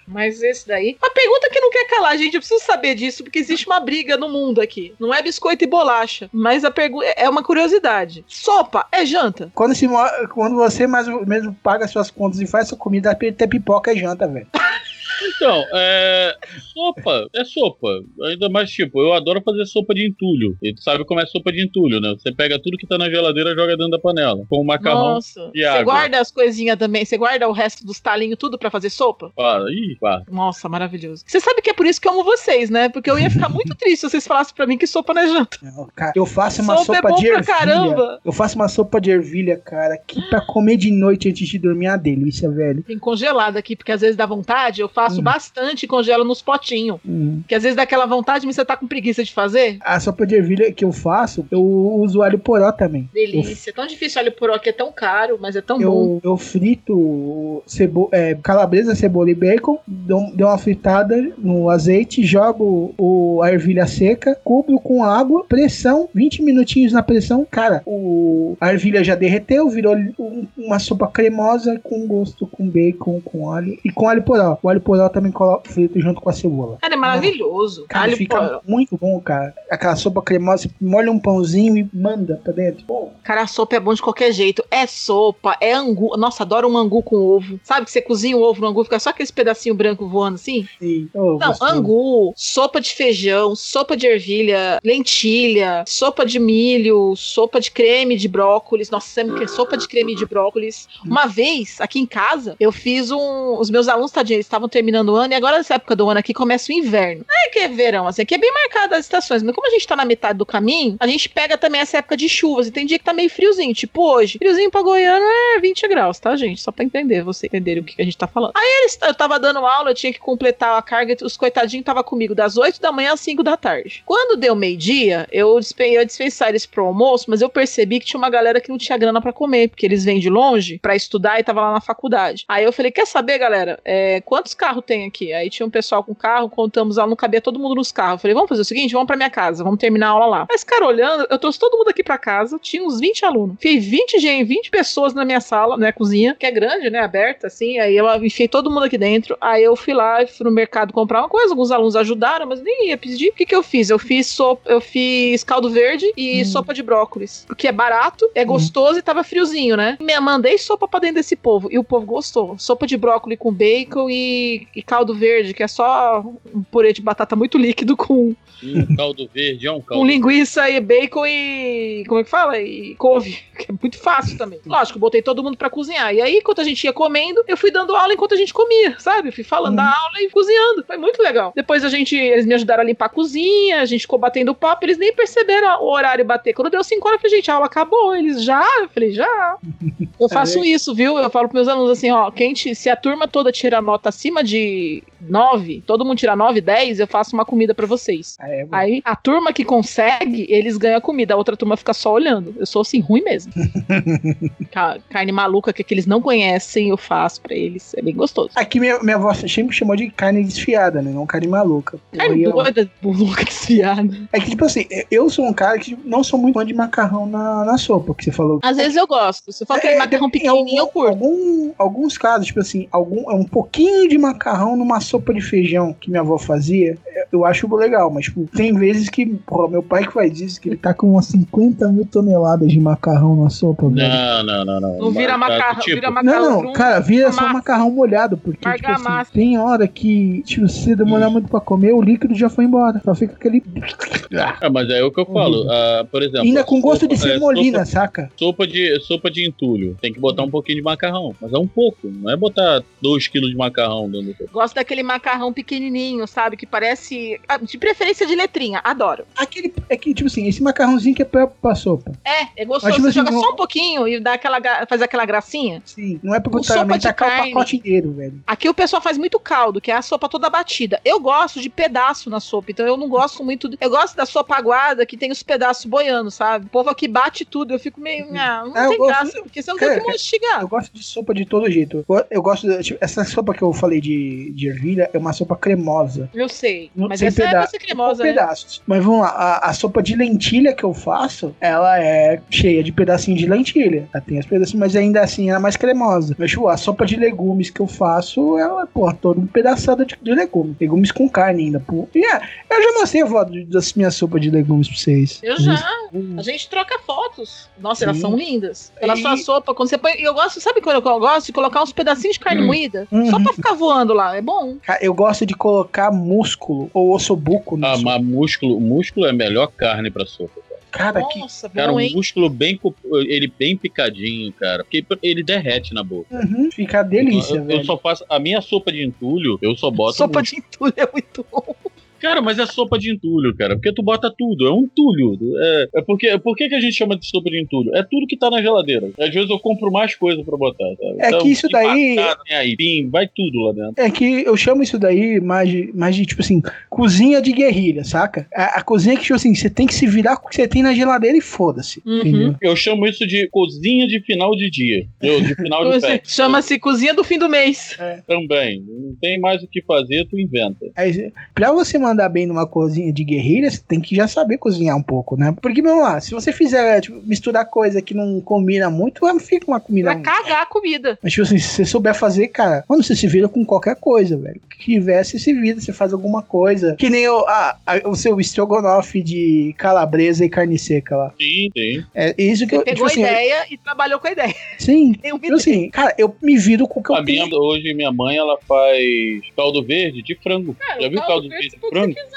Mas esse daí. Uma pergunta que não quer calar, gente. Eu preciso saber disso, porque existe uma briga no mundo aqui. Não é biscoito e bolacha. Mas a pergunta é uma curiosidade. Sopa é janta? Quando, se, quando você mais mesmo paga suas contas e faz sua comida, até pipoca e janta, velho. Então, é. Sopa, é sopa. Ainda mais, tipo, eu adoro fazer sopa de entulho. E tu sabe como é sopa de entulho, né? Você pega tudo que tá na geladeira e joga dentro da panela. Com o macarrão Nossa. e Você água. guarda as coisinhas também? Você guarda o resto dos talinhos tudo pra fazer sopa? Para, ih, para. Nossa, maravilhoso. Você sabe que é por isso que eu amo vocês, né? Porque eu ia ficar muito triste se vocês falassem pra mim que sopa não é janta. Não, cara, eu faço uma Sopa é sopa bom de pra ervilha. caramba. Eu faço uma sopa de ervilha, cara, que pra comer de noite antes de dormir é uma delícia, velho. Tem congelado aqui, porque às vezes dá vontade, eu faço Hum. bastante e congelo nos potinhos. Hum. Que às vezes dá aquela vontade, mas você tá com preguiça de fazer. A sopa de ervilha que eu faço, eu uso alho poró também. Delícia. É tão difícil olha por aqui, é tão caro, mas é tão bom. Eu, eu frito cebo é, calabresa, cebola e bacon, dou, dou uma fritada no azeite, jogo o, a ervilha seca, cubro com água, pressão, 20 minutinhos na pressão. Cara, o, a ervilha já derreteu, virou um- uma sopa cremosa com gosto, com bacon, com óleo e com alho poró. O alho poró também coloco frito junto com a cebola. Cara, é maravilhoso. Cara, Alho fica muito bom, cara. Aquela sopa cremosa, você molha um pãozinho e manda pra dentro. Pô, Cara, a sopa é bom de qualquer jeito. É sopa, é angu. Nossa, adoro um angu com ovo. Sabe que você cozinha o ovo no angu, fica só aquele pedacinho branco voando assim? e, oh, Não, gostoso. angu, sopa de feijão, sopa de ervilha, lentilha, sopa de milho, sopa de creme de brócolis. Nossa, sempre que sopa de creme de brócolis. Uma vez, aqui em casa, eu fiz um. Os meus alunos, tadinhos, eles estavam terminando o ano, e agora nessa época do ano aqui começa o inverno. É que é verão, assim, aqui é bem marcado as estações, mas como a gente tá na metade do caminho, a gente pega também essa época de chuvas. E tem dia que tá meio friozinho, tipo hoje. Friozinho pra Goiânia é 20 graus, tá, gente? Só pra entender, você entenderem o que a gente tá falando. Aí eles, eu tava dando aula, eu tinha que completar a carga, os coitadinhos tava comigo das 8 da manhã às 5 da tarde. Quando deu meio-dia, eu ia dispensar eles pro almoço, mas eu percebi que tinha uma galera que não tinha grana pra comer, porque eles vêm de longe pra estudar e tava lá na faculdade. Aí eu falei: quer saber, galera? É, quantos carros carro tem aqui? Aí tinha um pessoal com carro, contamos lá, não cabia todo mundo nos carros. Eu falei, vamos fazer o seguinte, vamos pra minha casa, vamos terminar a aula lá. Mas, cara, olhando, eu trouxe todo mundo aqui pra casa, tinha uns 20 alunos. Fiquei 20 gente, 20 pessoas na minha sala, né, cozinha, que é grande, né, aberta, assim. Aí eu enfiei todo mundo aqui dentro. Aí eu fui lá, fui no mercado comprar uma coisa, alguns alunos ajudaram, mas nem ia pedir. O que que eu fiz? Eu fiz sopa, eu fiz caldo verde e sopa de brócolis. Porque é barato, é gostoso e tava friozinho, né? Me mandei sopa pra dentro desse povo. E o povo gostou. Sopa de brócolis com bacon e, e caldo verde, que é só um purê de batata muito líquido com, Um caldo verde é um caldo. com linguiça e bacon e. Como é que fala? E couve. Que é muito fácil também. Lógico, eu botei todo mundo pra cozinhar. E aí, enquanto a gente ia comendo, eu fui dando aula enquanto a gente comia, sabe? Eu fui falando da aula e cozinhando. Foi muito legal. Depois a gente. Eles me ajudaram a limpar a cozinha, a gente ficou batendo papo, eles nem perceberam o horário bater. Quando deu 5 horas, eu falei, gente, a aula acabou. Eles já? Eu falei, já. Eu faço isso, viu? Eu falo pros meus alunos assim, ó, quem te- se a turma toda tira nota acima de 9, todo mundo tira 9, 10, eu faço uma comida pra vocês. É, bom. Aí a turma que consegue, eles ganham a comida, a outra turma fica só olhando. Eu sou assim, ruim mesmo. Ca- Carne maluca que, que eles não conhecem, eu faço pra eles. É bem gostoso. Aqui minha, minha avó sempre chamou de carne desfiada, né? Não carne maluca. Carne E eu- doida, maluca desfiada. É que, tipo assim, eu sou um cara que não sou muito fã de macarrão na, na sopa, que você falou. Às vezes eu gosto. Se for aquele É, macarrão pequenininho, eu curto. Algum, alguns casos, tipo assim, algum, um pouquinho de macarrão numa sopa de feijão que minha avó fazia, eu acho legal, mas tipo, tem vezes que, porra, meu pai que faz isso, que ele tá com umas 50 mil toneladas de macarrão na sopa, velho. Não, não, não, não. Não vira macarrão, tipo, vira macarrão. Não, não, cara, vira só massa. macarrão molhado, porque, tipo assim, tem hora que, tipo, se você demorar muito pra comer, o líquido já foi embora. Só fica aquele. É, mas é o que eu falo. ah, por exemplo. Ainda com gosto de sopa- é, semolina, sopa- saca? Sopa de, sopa de entulho. Tem que botar um pouquinho de macarrão. Mas é um pouco. Não é botar 2 kg de macarrão dentro Gosto daquele macarrão pequenininho, sabe? Que parece. ah, De preferência de letrinha. Adoro. Aquele, é que, tipo assim, esse macarrãozinho que é pra, pra sopa. É, é gostoso. Mas, tipo Você assim, joga só um pouquinho e dá aquela, faz aquela gracinha. Sim, não é pra botar sopa de tacar o carne. pacote inteiro, velho. Aqui o pessoal faz muito caldo, que é a sopa toda batida. Eu gosto de pedaço na sopa, então eu não gosto muito. Eu gosto da sopa aguada que tem os pedaços boiando, sabe? O povo aqui bate tudo. Eu fico meio. Ah, não eu tem gosto- graça, porque você não Cara, tem que mastigar. Eu gosto de sopa de todo jeito. Eu, eu gosto. tipo, essa sopa que eu falei de, de ervilha é uma sopa cremosa. Eu sei. Não Mas essa é peda- ser cremosa, com né? pedaços. Mas vamos lá, a, a sopa de lentilha que eu faço, ela é cheia de pedacinhos de lentilha. Ela tem as pedacinhos, mas ainda assim ela é mais cremosa. Mas, tipo, a sopa de legumes que eu faço, ela é, pô, toda um pedaçada de, de legumes. Legumes com carne ainda, pô. E, é, eu já mostrei a foto das minhas sopas de legumes pra vocês. Eu já. A gente troca fotos. Nossa, elas Sim. são lindas. Ela E- sua sopa, quando você põe. Eu gosto, sabe quando eu gosto? De colocar uns pedacinhos de carne moída. Só Uhum. pra ficar voando lá. É bom. Eu gosto de colocar músculo ou ossobuco Ah, nisso. mas músculo, músculo é a melhor carne pra sopa. Cara, Cara, que. Nossa, bom, cara um hein? músculo bem, ele bem picadinho, cara. Porque ele derrete na boca. Uhum, fica delícia, eu, eu velho. só faço a minha sopa de entulho, eu só boto Sopa músculo. de entulho é muito bom. Cara, mas é sopa de entulho, cara. Porque tu bota tudo. É um entulho. É, é porque, por que, que a gente chama de sopa de entulho? É tudo que tá na geladeira. Às vezes eu compro mais coisa pra botar, sabe? É que isso daí- batata, aipim, vai tudo lá dentro. É que eu chamo isso daí mais de, mais de tipo assim, cozinha de guerrilha, saca? A, a cozinha que, tipo assim, você tem que se virar com o que você tem na geladeira e foda-se. Uhum. Eu chamo isso de cozinha de final de dia. Eu, de final de Você- festa. Chama-se cozinha do fim do mês. Também. Não tem mais o que fazer, tu inventa. Aí, pra você mandar bem numa cozinha de guerrilha, você tem que já saber cozinhar um pouco, né? Porque, vamos lá, se você fizer, tipo, misturar coisa que não combina muito, vai- fica uma comida. Vai cagar a comida. Mas, tipo assim, se você souber fazer, cara, mano, você se vira com qualquer coisa, velho. Que tiver, você se vira, você faz alguma coisa. Que nem o, a- a- o seu estrogonofe de calabresa e carne seca lá. Sim, sim. É isso que eu. Pegou tipo assim, a ideia e trabalhou com a ideia. Sim. Tem uma Tipo assim, cara, eu me viro com o que eu A minha, tenho. hoje minha mãe ela faz caldo verde de frango. Já viu caldo verde de frango?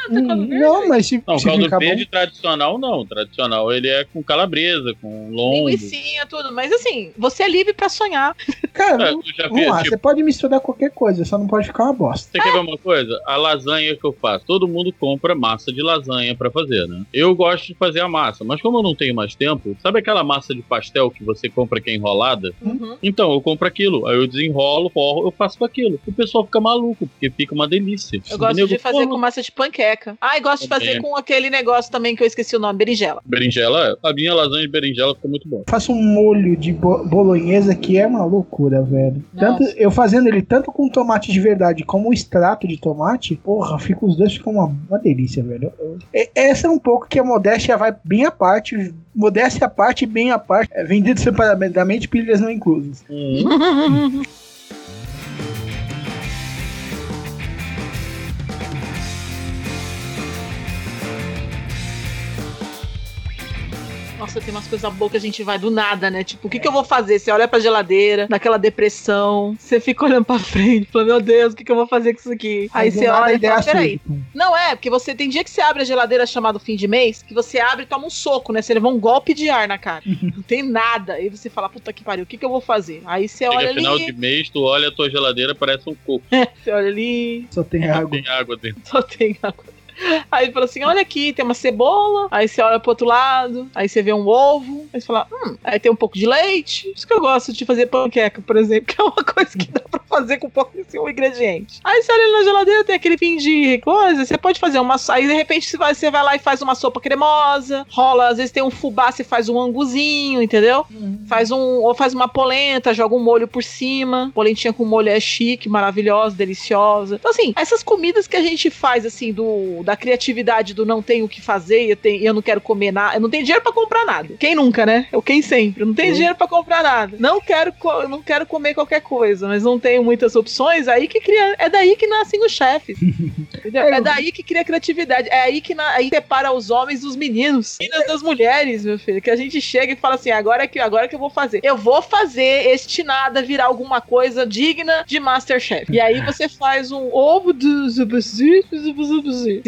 Hum, Não, mas se, Não, caldo ficar bom- verde tradicional não. Tradicional ele é com calabresa, com lombo. Linguicinha, tudo. Mas assim, você é livre pra sonhar. Cara, É, tu já vamos lá, tipo- você pode misturar qualquer coisa, só não pode ficar uma bosta. Você quer ver uma coisa? A lasanha que eu faço, todo mundo compra massa de lasanha pra fazer, né? Eu gosto de fazer a massa, mas como eu não tenho mais tempo, sabe aquela massa de pastel que você compra que é enrolada? Uhum. Então, eu compro aquilo, aí eu desenrolo, forro, eu faço com aquilo. O pessoal fica maluco, porque fica uma delícia. Eu gosto de fazer porra, com massa de panqueca. Ah, e gosto de fazer Também. com aquele negócio também que eu esqueci o nome, berinjela. Berinjela, a minha lasanha de berinjela ficou muito boa. Faço um molho de bo bolonhesa que é uma loucura. velho. Nossa. Tanto, eu fazendo ele tanto com tomate de verdade como o extrato de tomate, porra, fica, os dois ficam uma, uma delícia, velho. Eu- essa é um pouco que a modéstia vai bem à parte, modéstia à parte, bem à parte, é vendido separadamente, pilhas não inclusas. Nossa, tem umas coisas boas que a gente vai do nada, né? Tipo, o que, que eu vou fazer? Você olha pra geladeira, naquela depressão, você fica olhando pra frente, fala, meu Deus, o que, que eu vou fazer com isso aqui? Aí você a olha e fala, peraí. surge. Não é, porque você tem dia que você abre a geladeira chamado fim de mês, que você abre e toma um soco, né? Você leva um golpe de ar na cara. Não tem nada. Aí você fala, puta que pariu, o que, que eu vou fazer? Aí você olha Chega final ali, de mês, tu olha a tua geladeira, parece um coco. você olha ali, Só tem Só água. tem água dentro. só tem água. Aí fala assim: olha aqui, tem uma cebola. Aí você olha pro outro lado. Aí você vê um ovo. Aí você fala: hum, aí tem um pouco de leite. Isso que eu gosto de fazer panqueca, por exemplo, que é uma coisa que dá pra fazer com pouquíssimo ingrediente. Aí você olha na geladeira, tem aquele fim de coisa. Você pode fazer uma. Aí de repente você vai, você vai lá e faz uma sopa cremosa. Rola, às vezes tem um fubá, você faz um anguzinho, entendeu? Faz um. Ou faz uma polenta, joga um molho por cima. Polentinha com molho é chique, maravilhosa, deliciosa. Então, assim, essas comidas que a gente faz, assim, do da criatividade do não tenho o que fazer, eu, tenho, eu não quero comer nada, eu não tenho dinheiro pra comprar nada. Quem nunca, né? Eu quem sempre. Eu não tenho dinheiro pra comprar nada. Não quero, não quero comer qualquer coisa, mas não tenho muitas opções. Aí que cria. É daí que nascem os chefes. Entendeu? É daí que cria criatividade. É aí que na, aí separa os homens dos meninos. Meninas das mulheres, meu filho. Que a gente chega e fala assim: agora que, agora que eu vou fazer. Eu vou fazer este nada virar alguma coisa digna de Masterchef. E aí você faz um ovo do.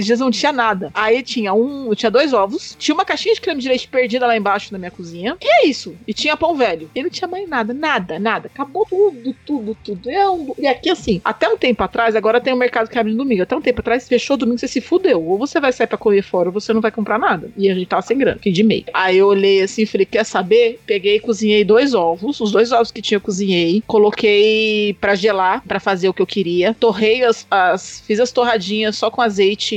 Esses dias não tinha nada. Aí tinha um. Tinha dois ovos. Tinha uma caixinha de creme de leite perdida lá embaixo na minha cozinha. E é isso. E tinha pão velho. E não tinha mais nada, nada, nada. Acabou tudo, tudo, tudo. É um- E aqui assim, até um tempo atrás, agora tem um mercado que abre no domingo. Até um tempo atrás, fechou domingo, você se fudeu. Ou você vai sair pra comer fora, ou você não vai comprar nada. E a gente tava sem grana, fim de meio. Aí eu olhei assim falei: quer saber? Peguei e cozinhei dois ovos. Os dois ovos que tinha eu cozinhei. Coloquei pra gelar, pra fazer o que eu queria. Torrei as, as- Fiz as torradinhas só com azeite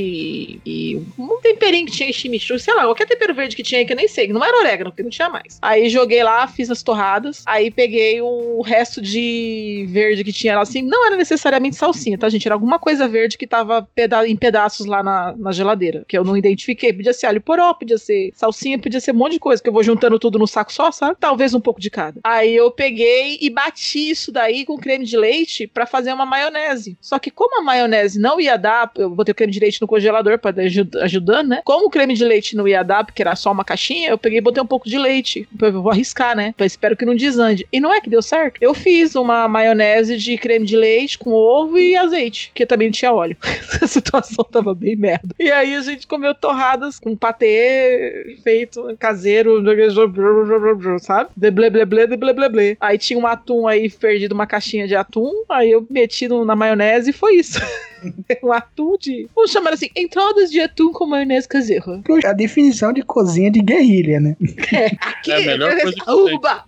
e, um temperinho que tinha chimichurri, sei lá, qualquer tempero verde que tinha que eu nem sei, não era orégano, porque não tinha mais. Aí joguei lá, fiz as torradas, aí peguei o resto de verde que tinha lá, assim, não era necessariamente salsinha, tá, gente? Era alguma coisa verde que tava peda em pedaços lá na, na geladeira, que eu não identifiquei. Podia ser alho poró, podia ser salsinha, podia ser um monte de coisa, que eu vou juntando tudo no saco só, sabe? Talvez um pouco de cada. Aí eu peguei e bati isso daí com creme de leite pra fazer uma maionese. Só que como a maionese não ia dar, eu botei o creme de leite no congelador pra dar aju- ajudando, né? Como o creme de leite não ia dar, porque era só uma caixinha, eu peguei e botei um pouco de leite. Eu vou arriscar, né? Eu espero que não desande. E não é que deu certo. Eu fiz uma maionese de creme de leite com ovo e azeite, que também não tinha óleo. a situação tava bem merda. E aí a gente comeu torradas com patê feito caseiro, sabe? De blé blé blé, de blé blé blé. Aí tinha um atum aí perdido, uma caixinha de atum, aí eu meti na maionese e foi isso. um atum de. Vamos chamar assim, entradas de atum com maionese caseira. A definição de cozinha de guerrilha, né? Aqui, É a melhor coisa que Uba!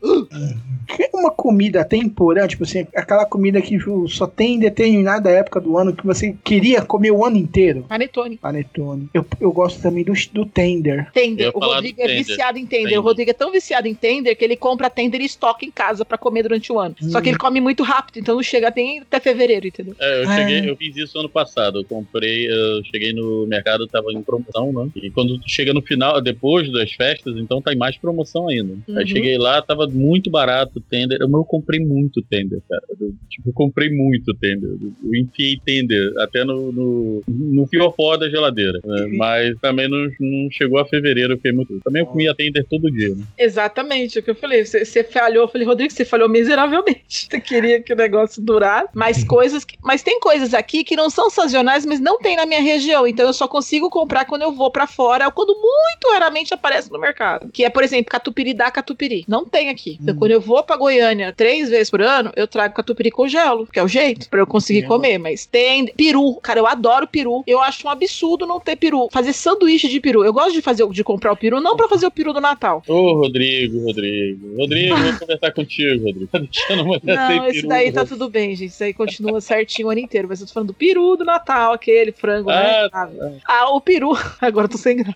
Que é uma comida temporã, tipo assim, aquela comida que só tem em determinada época do ano que você queria comer o ano inteiro. Panetone. Panetone. Eu, eu gosto também do, do tender. Tender. O Rodrigo é Tender. viciado em Tender. Tender. O Rodrigo é tão viciado em Tender que ele compra Tender e estoca em casa pra comer durante o ano. Só Hum. que ele come muito rápido, então não chega nem até fevereiro, entendeu? É, eu cheguei, eu fiz isso ano passado. Eu comprei, eu cheguei no mercado, tava em promoção, né? E quando chega no final, depois das festas, então tá em mais promoção ainda. Uhum. Aí cheguei lá, tava muito barato o tender. Eu, eu comprei muito tender, cara. Eu, tipo, eu comprei muito tender. Eu enfiei tender até no, no, no fiofó da geladeira. né? Mas também não, não chegou a fevereiro, eu fiquei muito. Também eu comia tender todo dia, né? Exatamente, o que eu falei. Você, você falhou, eu falei, Rodrigo, você falhou miseravelmente. Você queria que o negócio durasse. Mas coisas. que- mas tem coisas aqui que não são sazonais, mas não tem na minha região. Então eu só consigo comprar quando eu vou pra fora, ou quando muito raramente aparece no mercado. Que é, por exemplo, catupiry da catupiry. Não tem aqui. Então, quando eu vou pra Goiânia três vezes por ano, eu trago catupiry e congelo, que é o jeito pra eu conseguir comer. Mas tem peru. Cara, eu adoro peru. Eu acho um absurdo não ter peru. Fazer sanduíche de peru. Eu gosto de fazer de comprar o peru, não pra fazer o peru do Natal. Ô, Rodrigo, Rodrigo. Rodrigo, vou conversar contigo, Rodrigo. Tá deixando uma Não, esse daí tá tudo bem, gente. Isso aí continua certinho o ano inteiro. Mas eu tô falando do peru do Natal, aquele frango, né? Ah, Ah, o peru. Agora eu tô sem graça.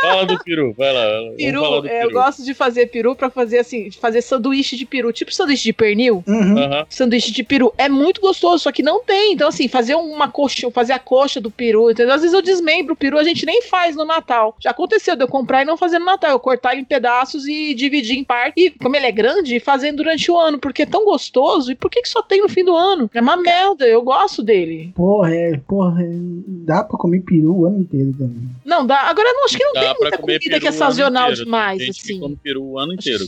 Fala do peru, vai lá. Peru, do é, eu gosto de fazer peru pra fazer assim, fazer sanduíche de peru, tipo sanduíche de pernil. Uhum. Aham. Sanduíche de peru é muito gostoso, só que não tem. Então, assim, fazer uma coxa, fazer a coxa do peru, entendeu? Às vezes eu desmembro o peru, a gente nem faz no Natal. Já aconteceu de eu comprar e não fazer no Natal. Eu cortar em pedaços e dividir em parte. E, como ele é grande, fazendo durante o ano, porque é tão gostoso. E por que, que só tem no fim do ano? É uma merda, eu gosto dele. Porra, é, porra, é, dá pra comer peru o ano inteiro também. Não, dá. Agora, eu não, acho que não Dá tem muita comida que é sazonal inteiro. demais, Tem gente que assim. come peru o ano inteiro.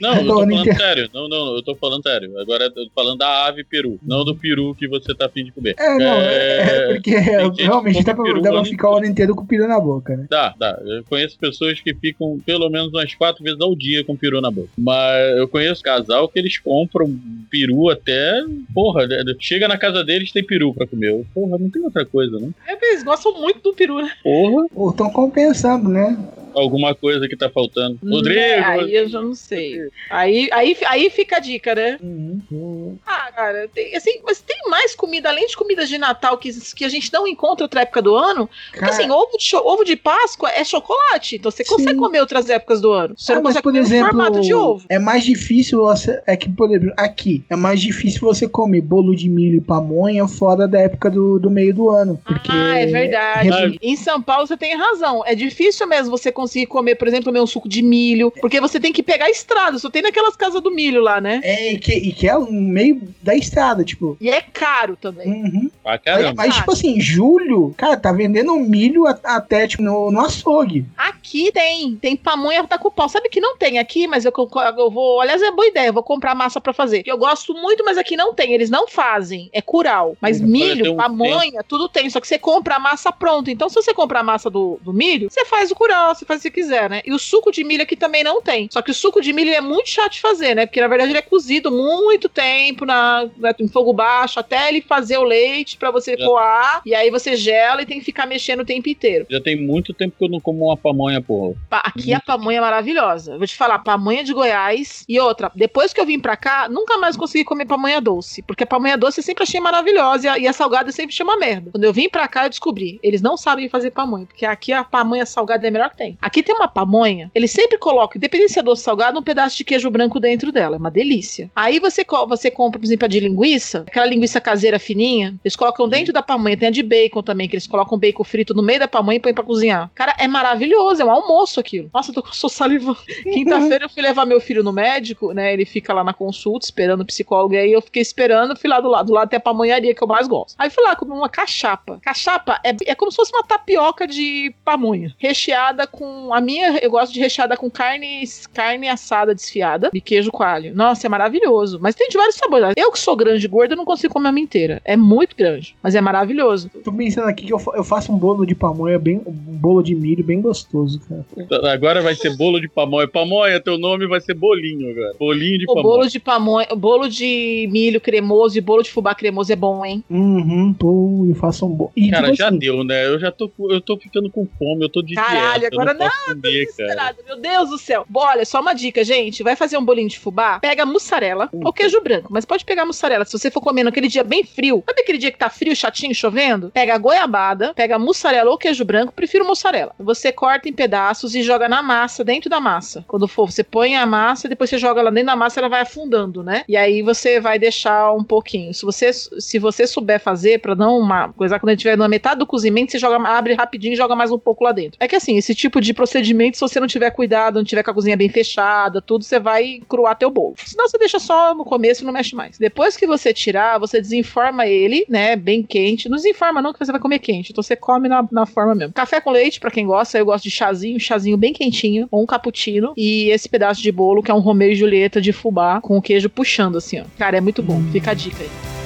Não, eu tô falando sério. Não, não, eu tô falando sério. Agora eu tô falando da ave peru, não do peru que você tá afim de comer. É, não, é, é porque gente que realmente dá pra, peru dá pra ficar o ano inteiro com peru na boca, né? Dá, dá. Eu conheço pessoas que ficam pelo menos umas quatro vezes ao dia com peru na boca. Mas eu conheço casal que eles compram peru até. Porra, né, chega na casa deles tem peru pra comer. Eu, Porra, não tem outra coisa, não. É, eles gostam muito do peru, né? Porra, Ou estão compensando, né? alguma coisa que tá faltando. Rodrigo, É, aí eu já não sei. Aí, aí, aí fica a dica, né? Uhum. Ah, cara, tem, assim, mas tem mais comida, além de comidas de Natal que, que a gente não encontra outra época do ano. Porque Cara, assim, ovo de, ovo de Páscoa é chocolate. Então você Sim. consegue comer outras épocas do ano. Você ah, não mas, consegue por comer exemplo, formato de ovo. é mais difícil você. É que, por exemplo, aqui, é mais difícil você comer bolo de milho e pamonha fora da época do, do meio do ano. Porque Ah, é verdade. Em São Paulo você tem razão. É difícil mesmo você conseguir comer, por exemplo, comer um suco de milho. Porque você tem que pegar a estrada. Só tem naquelas casas do milho lá, né? É, e que, e que é no meio da estrada, tipo. E é caro também. Uhum. pra Mas, caramba. mas, tipo assim, julho, cara, tá vendendo milho até, tipo, no, no açougue. Aqui tem, tem pamonha tá com pau. Sabe que não tem aqui, mas eu, eu vou. Aliás, é boa ideia, eu vou comprar massa pra fazer. Eu gosto muito, mas aqui não tem. Eles não fazem. É curau. Mas milho, um pamonha, tudo tem. Só que você compra a massa pronta. Então, se você comprar a massa do, do milho, você faz o curau, você faz o que quiser, né? E o suco de milho aqui também não tem. Só que o suco de milho é muito chato de fazer, né? Porque na verdade ele é cozido muito tempo na, na- em fogo baixo, até ele fazer o leite pra você Já. coar. E aí você gela e tem que ficar mexendo o tempo inteiro. Já tem muito tempo que eu não como uma pamonha, porra. Aqui a pamonha é maravilhosa. Vou te falar, pamonha de Goiás. E outra, depois que eu vim pra cá, nunca mais consegui comer pamonha doce. Porque a pamonha doce eu sempre achei maravilhosa e a, e a salgada eu sempre achei uma merda. Quando eu vim pra cá, eu descobri. Eles não sabem fazer pamonha. Porque aqui a pamonha salgada é a melhor que tem. Aqui tem uma pamonha, eles sempre colocam, independente se é doce ou salgado, um pedaço de queijo branco dentro dela. É uma delícia. Aí você, você compra, por exemplo, a de linguiça, aquela linguiça caseira fininha, eles colocam dentro da pamonha. Tem a de bacon também, que eles colocam bacon frito no meio da pamonha e põem pra cozinhar. Cara, é maravilhoso, é um almoço aquilo. Nossa, eu tô, sou salivando. Quinta-feira eu fui levar meu filho no médico, né? Ele fica lá na consulta, esperando o psicólogo. E aí eu fiquei esperando, fui lá do lado. Do lado tem a pamonharia que eu mais gosto. Aí fui lá comer uma cachapa. Cachapa é, é como se fosse uma tapioca de pamonha. Recheada com. A minha, eu gosto de recheada com carne, carne assada desfiada e queijo coalho. Nossa, é maravilhoso. Mas tem de vários sabores. Eu que sou grande e gorda, eu não consigo comer a minha inteira. É muito grande. Mas é maravilhoso. Tô pensando aqui que eu, eu faço um bolo de pamonha bem. Um bolo de milho bem gostoso, cara. Agora vai ser bolo de pamonha. Pamonha, teu nome vai ser bolinho agora. Bolinho de O pamonha. bolo de pamonha, o bolo de milho cremoso e bolo de fubá cremoso é bom, hein? Uhum, pô, eu faço um bolo. E, Cara, já assim, deu, né? Eu já tô, eu tô ficando com fome, eu tô de Caralho, dieta, agora não comer, cara. Meu Deus do céu. Bom, olha, só uma dica, gente. Vai fazer um bolinho de fubá? Pega mussarela ou queijo branco. Mas pode pegar mussarela. Se você for comer naquele dia bem frio, sabe aquele dia que tá frio, chatinho, chovendo? Pega goiabada, pega mussarela ou queijo branco. Prefiro mussarela. Você corta em pedaços e joga na massa, dentro da massa. Quando for, você põe a massa e depois você joga lá dentro da massa, ela vai afundando, né? E aí você vai deixar um pouquinho. Se você, se você souber fazer, pra não uma coisa, quando ele estiver na metade do cozimento, você joga, abre rapidinho e joga mais um pouco lá dentro. É que assim, esse tipo de procedimento, se você não tiver cuidado, não tiver com a cozinha bem fechada, tudo, você vai cruar teu bolo. Senão você deixa só no começo e não mexe mais. Depois que você tirar, você desenforma ele, né, bem quente. Não desenforma não, que você vai comer quente. Então você come na, na forma mesmo. Café com leite, pra quem gosta, eu gosto de chazinho, chazinho bem quentinho, ou um cappuccino. E esse pedaço de bolo, que é um Romeu e Julieta de fubá, com o queijo puxando assim, ó. Cara, é muito bom. Fica a dica aí.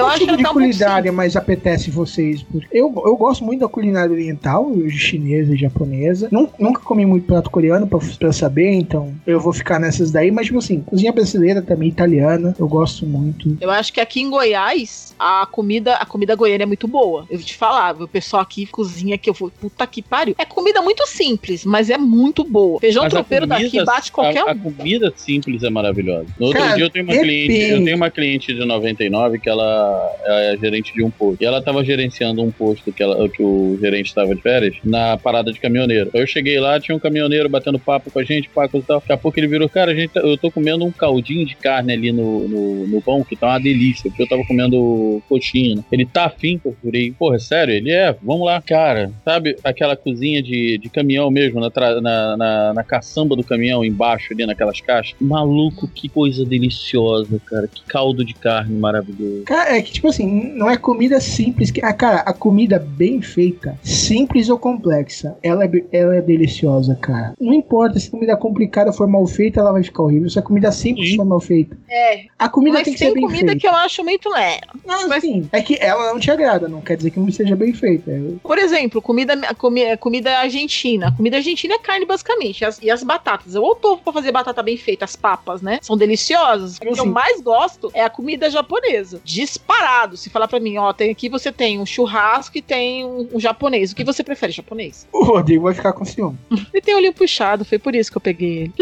Qual acho tipo que de tá culinária mais apetece vocês? Porque Eu, eu gosto muito da culinária oriental, chinesa e japonesa. Nun- Nunca comi muito prato coreano pra, pra saber, então eu vou ficar nessas daí. Mas, tipo assim, cozinha brasileira também, italiana, eu gosto muito. Eu acho que aqui em Goiás, a comida, a comida goiana é muito boa. Eu vou te falar, o pessoal aqui cozinha que eu vou, puta que pariu. É comida muito simples, mas é muito boa. Feijão Mas tropeiro comida- daqui bate qualquer a, a comida simples é maravilhosa. No outro Cara, dia eu tenho uma depende. cliente, eu tenho uma cliente de 99 que ela é a gerente de um posto. E ela tava gerenciando um posto que, ela, que o gerente estava de férias na parada de caminhoneiro. Eu cheguei lá, tinha um caminhoneiro batendo papo com a gente, papo e tal. Daqui a pouco ele virou, cara, a gente, tá- eu tô comendo um caldinho de carne ali no, no, no pão, que tá uma delícia, porque eu tava comendo coxinha. né? Ele tá afim, eu falei, porra, é sério? Ele é, vamos lá. Cara, sabe aquela cozinha de, de caminhão mesmo, na, na, na, na caçamba do caminhão embaixo ali naquelas caixas? Maluco, que coisa deliciosa, cara. Que caldo de carne maravilhoso. Cara, é que tipo assim, não é comida simples. Que, ah, cara, a comida bem feita, simples ou complexa, ela é, ela é deliciosa, cara. Não importa se a comida complicada for mal feita, ela vai ficar horrível. Se a comida simples for mal feita. É. A comida Mas tem que tem ser bem comida feita. que eu acho muito é. Ah, sim. É que ela não te agrada, não quer dizer que não seja bem feita. Por exemplo, comida, comi- comida argentina. Comida argentina é carne, basicamente. E as, e as batatas. Eu ou tô pra fazer batata bem feita, as papas, né? São deliciosas. O que eu Assim. mais gosto é a comida japonesa. Disparado. Se falar pra mim, ó, tem aqui você tem um churrasco e tem um, um japonês. O que você prefere, japonês? O Rodrigo vai ficar com ciúme. Ele tem olhinho puxado, foi por isso que eu peguei ele.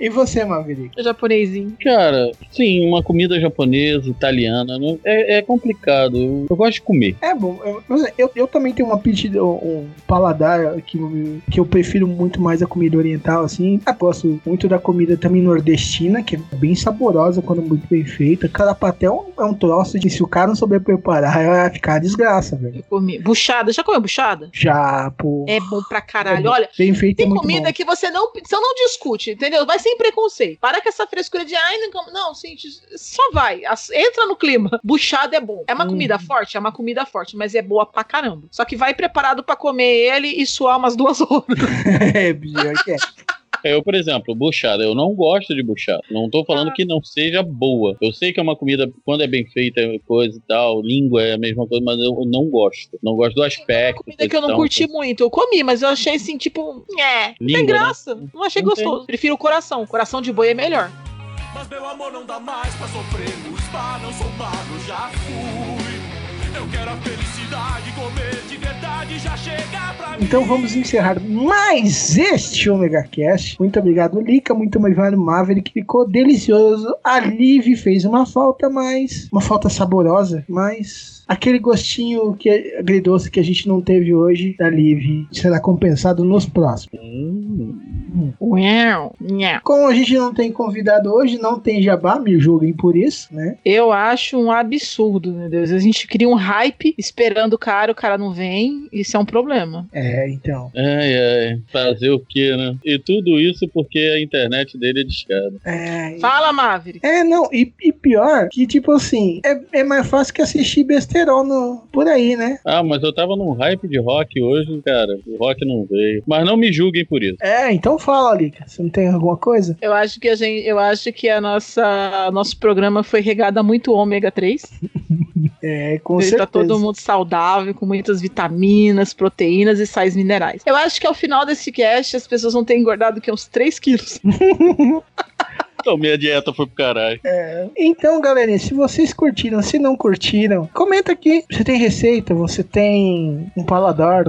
E você, Maverick? O japonesinho. Cara, sim, uma comida japonesa, italiana, não- é, é complicado. Eu, eu gosto de comer. É bom, eu, eu, eu também tenho uma pedida, um paladar que, eu- que eu prefiro muito mais a comida oriental, assim. Eu gosto muito da comida também nordestina, que é bem saborosa quando muito bem feita. Carapatel é um troço de se o cara não souber preparar, vai ficar desgraça, velho. Eu comi. Buchada. Já comeu buchada? Já, pô. É bom pra caralho. É. Olha, Bem feito é tem muito comida bom. que você não, você não discute, entendeu? Vai sem preconceito. Para com essa frescura de ai, não, como-" não gente, só vai. Entra no clima. Buchada é bom. É uma Hum. comida forte? É uma comida forte, mas é boa pra caramba. Só que vai preparado pra comer ele e suar umas duas horas. é, pior que é. Eu, por exemplo, buchada, eu não gosto de buchada. Não tô falando que não seja boa. Eu sei que é uma comida, quando é bem feita, é coisa e tal, língua é a mesma coisa, mas eu não gosto. Não gosto do aspecto. Comida que eu não coisa curti muito. Eu comi, mas eu achei assim, tipo, é, não Língua, tem graça. né? Não achei Não tem. gostoso. Prefiro o coração. Coração de boi é melhor. Mas meu amor não dá mais pra sofrer no spa, não sou magro, já fui. Eu quero a felicidade, comer de Então vamos encerrar mais este Omega Cast. Muito obrigado, Lica. Muito obrigado, Maverick. Ficou delicioso. A Liv fez uma falta, mas. Uma falta saborosa, mas. Aquele gostinho que é agridoce que a gente não teve hoje da Liv será compensado nos próximos. Uau. Como a gente não tem convidado hoje, não tem jabá, me julguem por isso, né? Eu acho um absurdo, meu Deus. A gente cria um hype esperando o cara, o cara não vem. Isso é um problema. É, então. Ai, ai, fazer o quê, né? E tudo isso porque a internet dele é discada. É, Fala, Maverick. É, não, e, e pior que, tipo assim, é, é mais fácil que assistir besterol no, por aí, né? Ah, mas eu tava num hype de rock hoje, cara. O rock não veio. Mas não me julguem por isso. É, então fala, Lica. Você não tem alguma coisa? Eu acho que a gente, eu acho que a nossa nosso programa foi regado a muito ômega 3. É, com Ele certeza. tá todo mundo saudável, com muitas vitaminas, proteínas e sais minerais. Eu acho que ao final desse cast as pessoas vão ter engordado que uns 3 quilos. Então, minha dieta foi pro caralho. É. Então, galerinha, se vocês curtiram, se não curtiram, comenta aqui. Você tem receita, você tem um paladar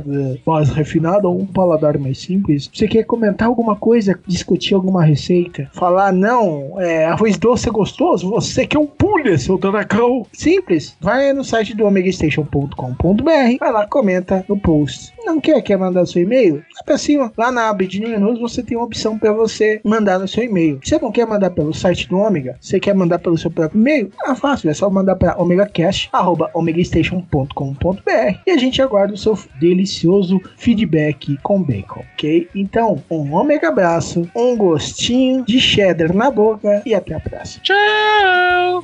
mais refinado ou um paladar mais simples. Você quer comentar alguma coisa, discutir alguma receita, falar, não, é, arroz doce é gostoso, você quer um pulha, seu dragão. Simples, vai no site do omegastation.com.br, vai lá, comenta no post. Não quer, quer mandar seu e-mail? Lá pra cima, lá na aba de News, você tem uma opção para você mandar no seu e-mail. Você não quer mandar pelo site do Omega? Você quer mandar pelo seu próprio e-mail? Ah, fácil, é só mandar para omegacash@omegastation.com.br e a gente aguarda o seu delicioso feedback com bacon, ok? Então, um omega abraço, um gostinho de cheddar na boca e até a próxima. Tchau!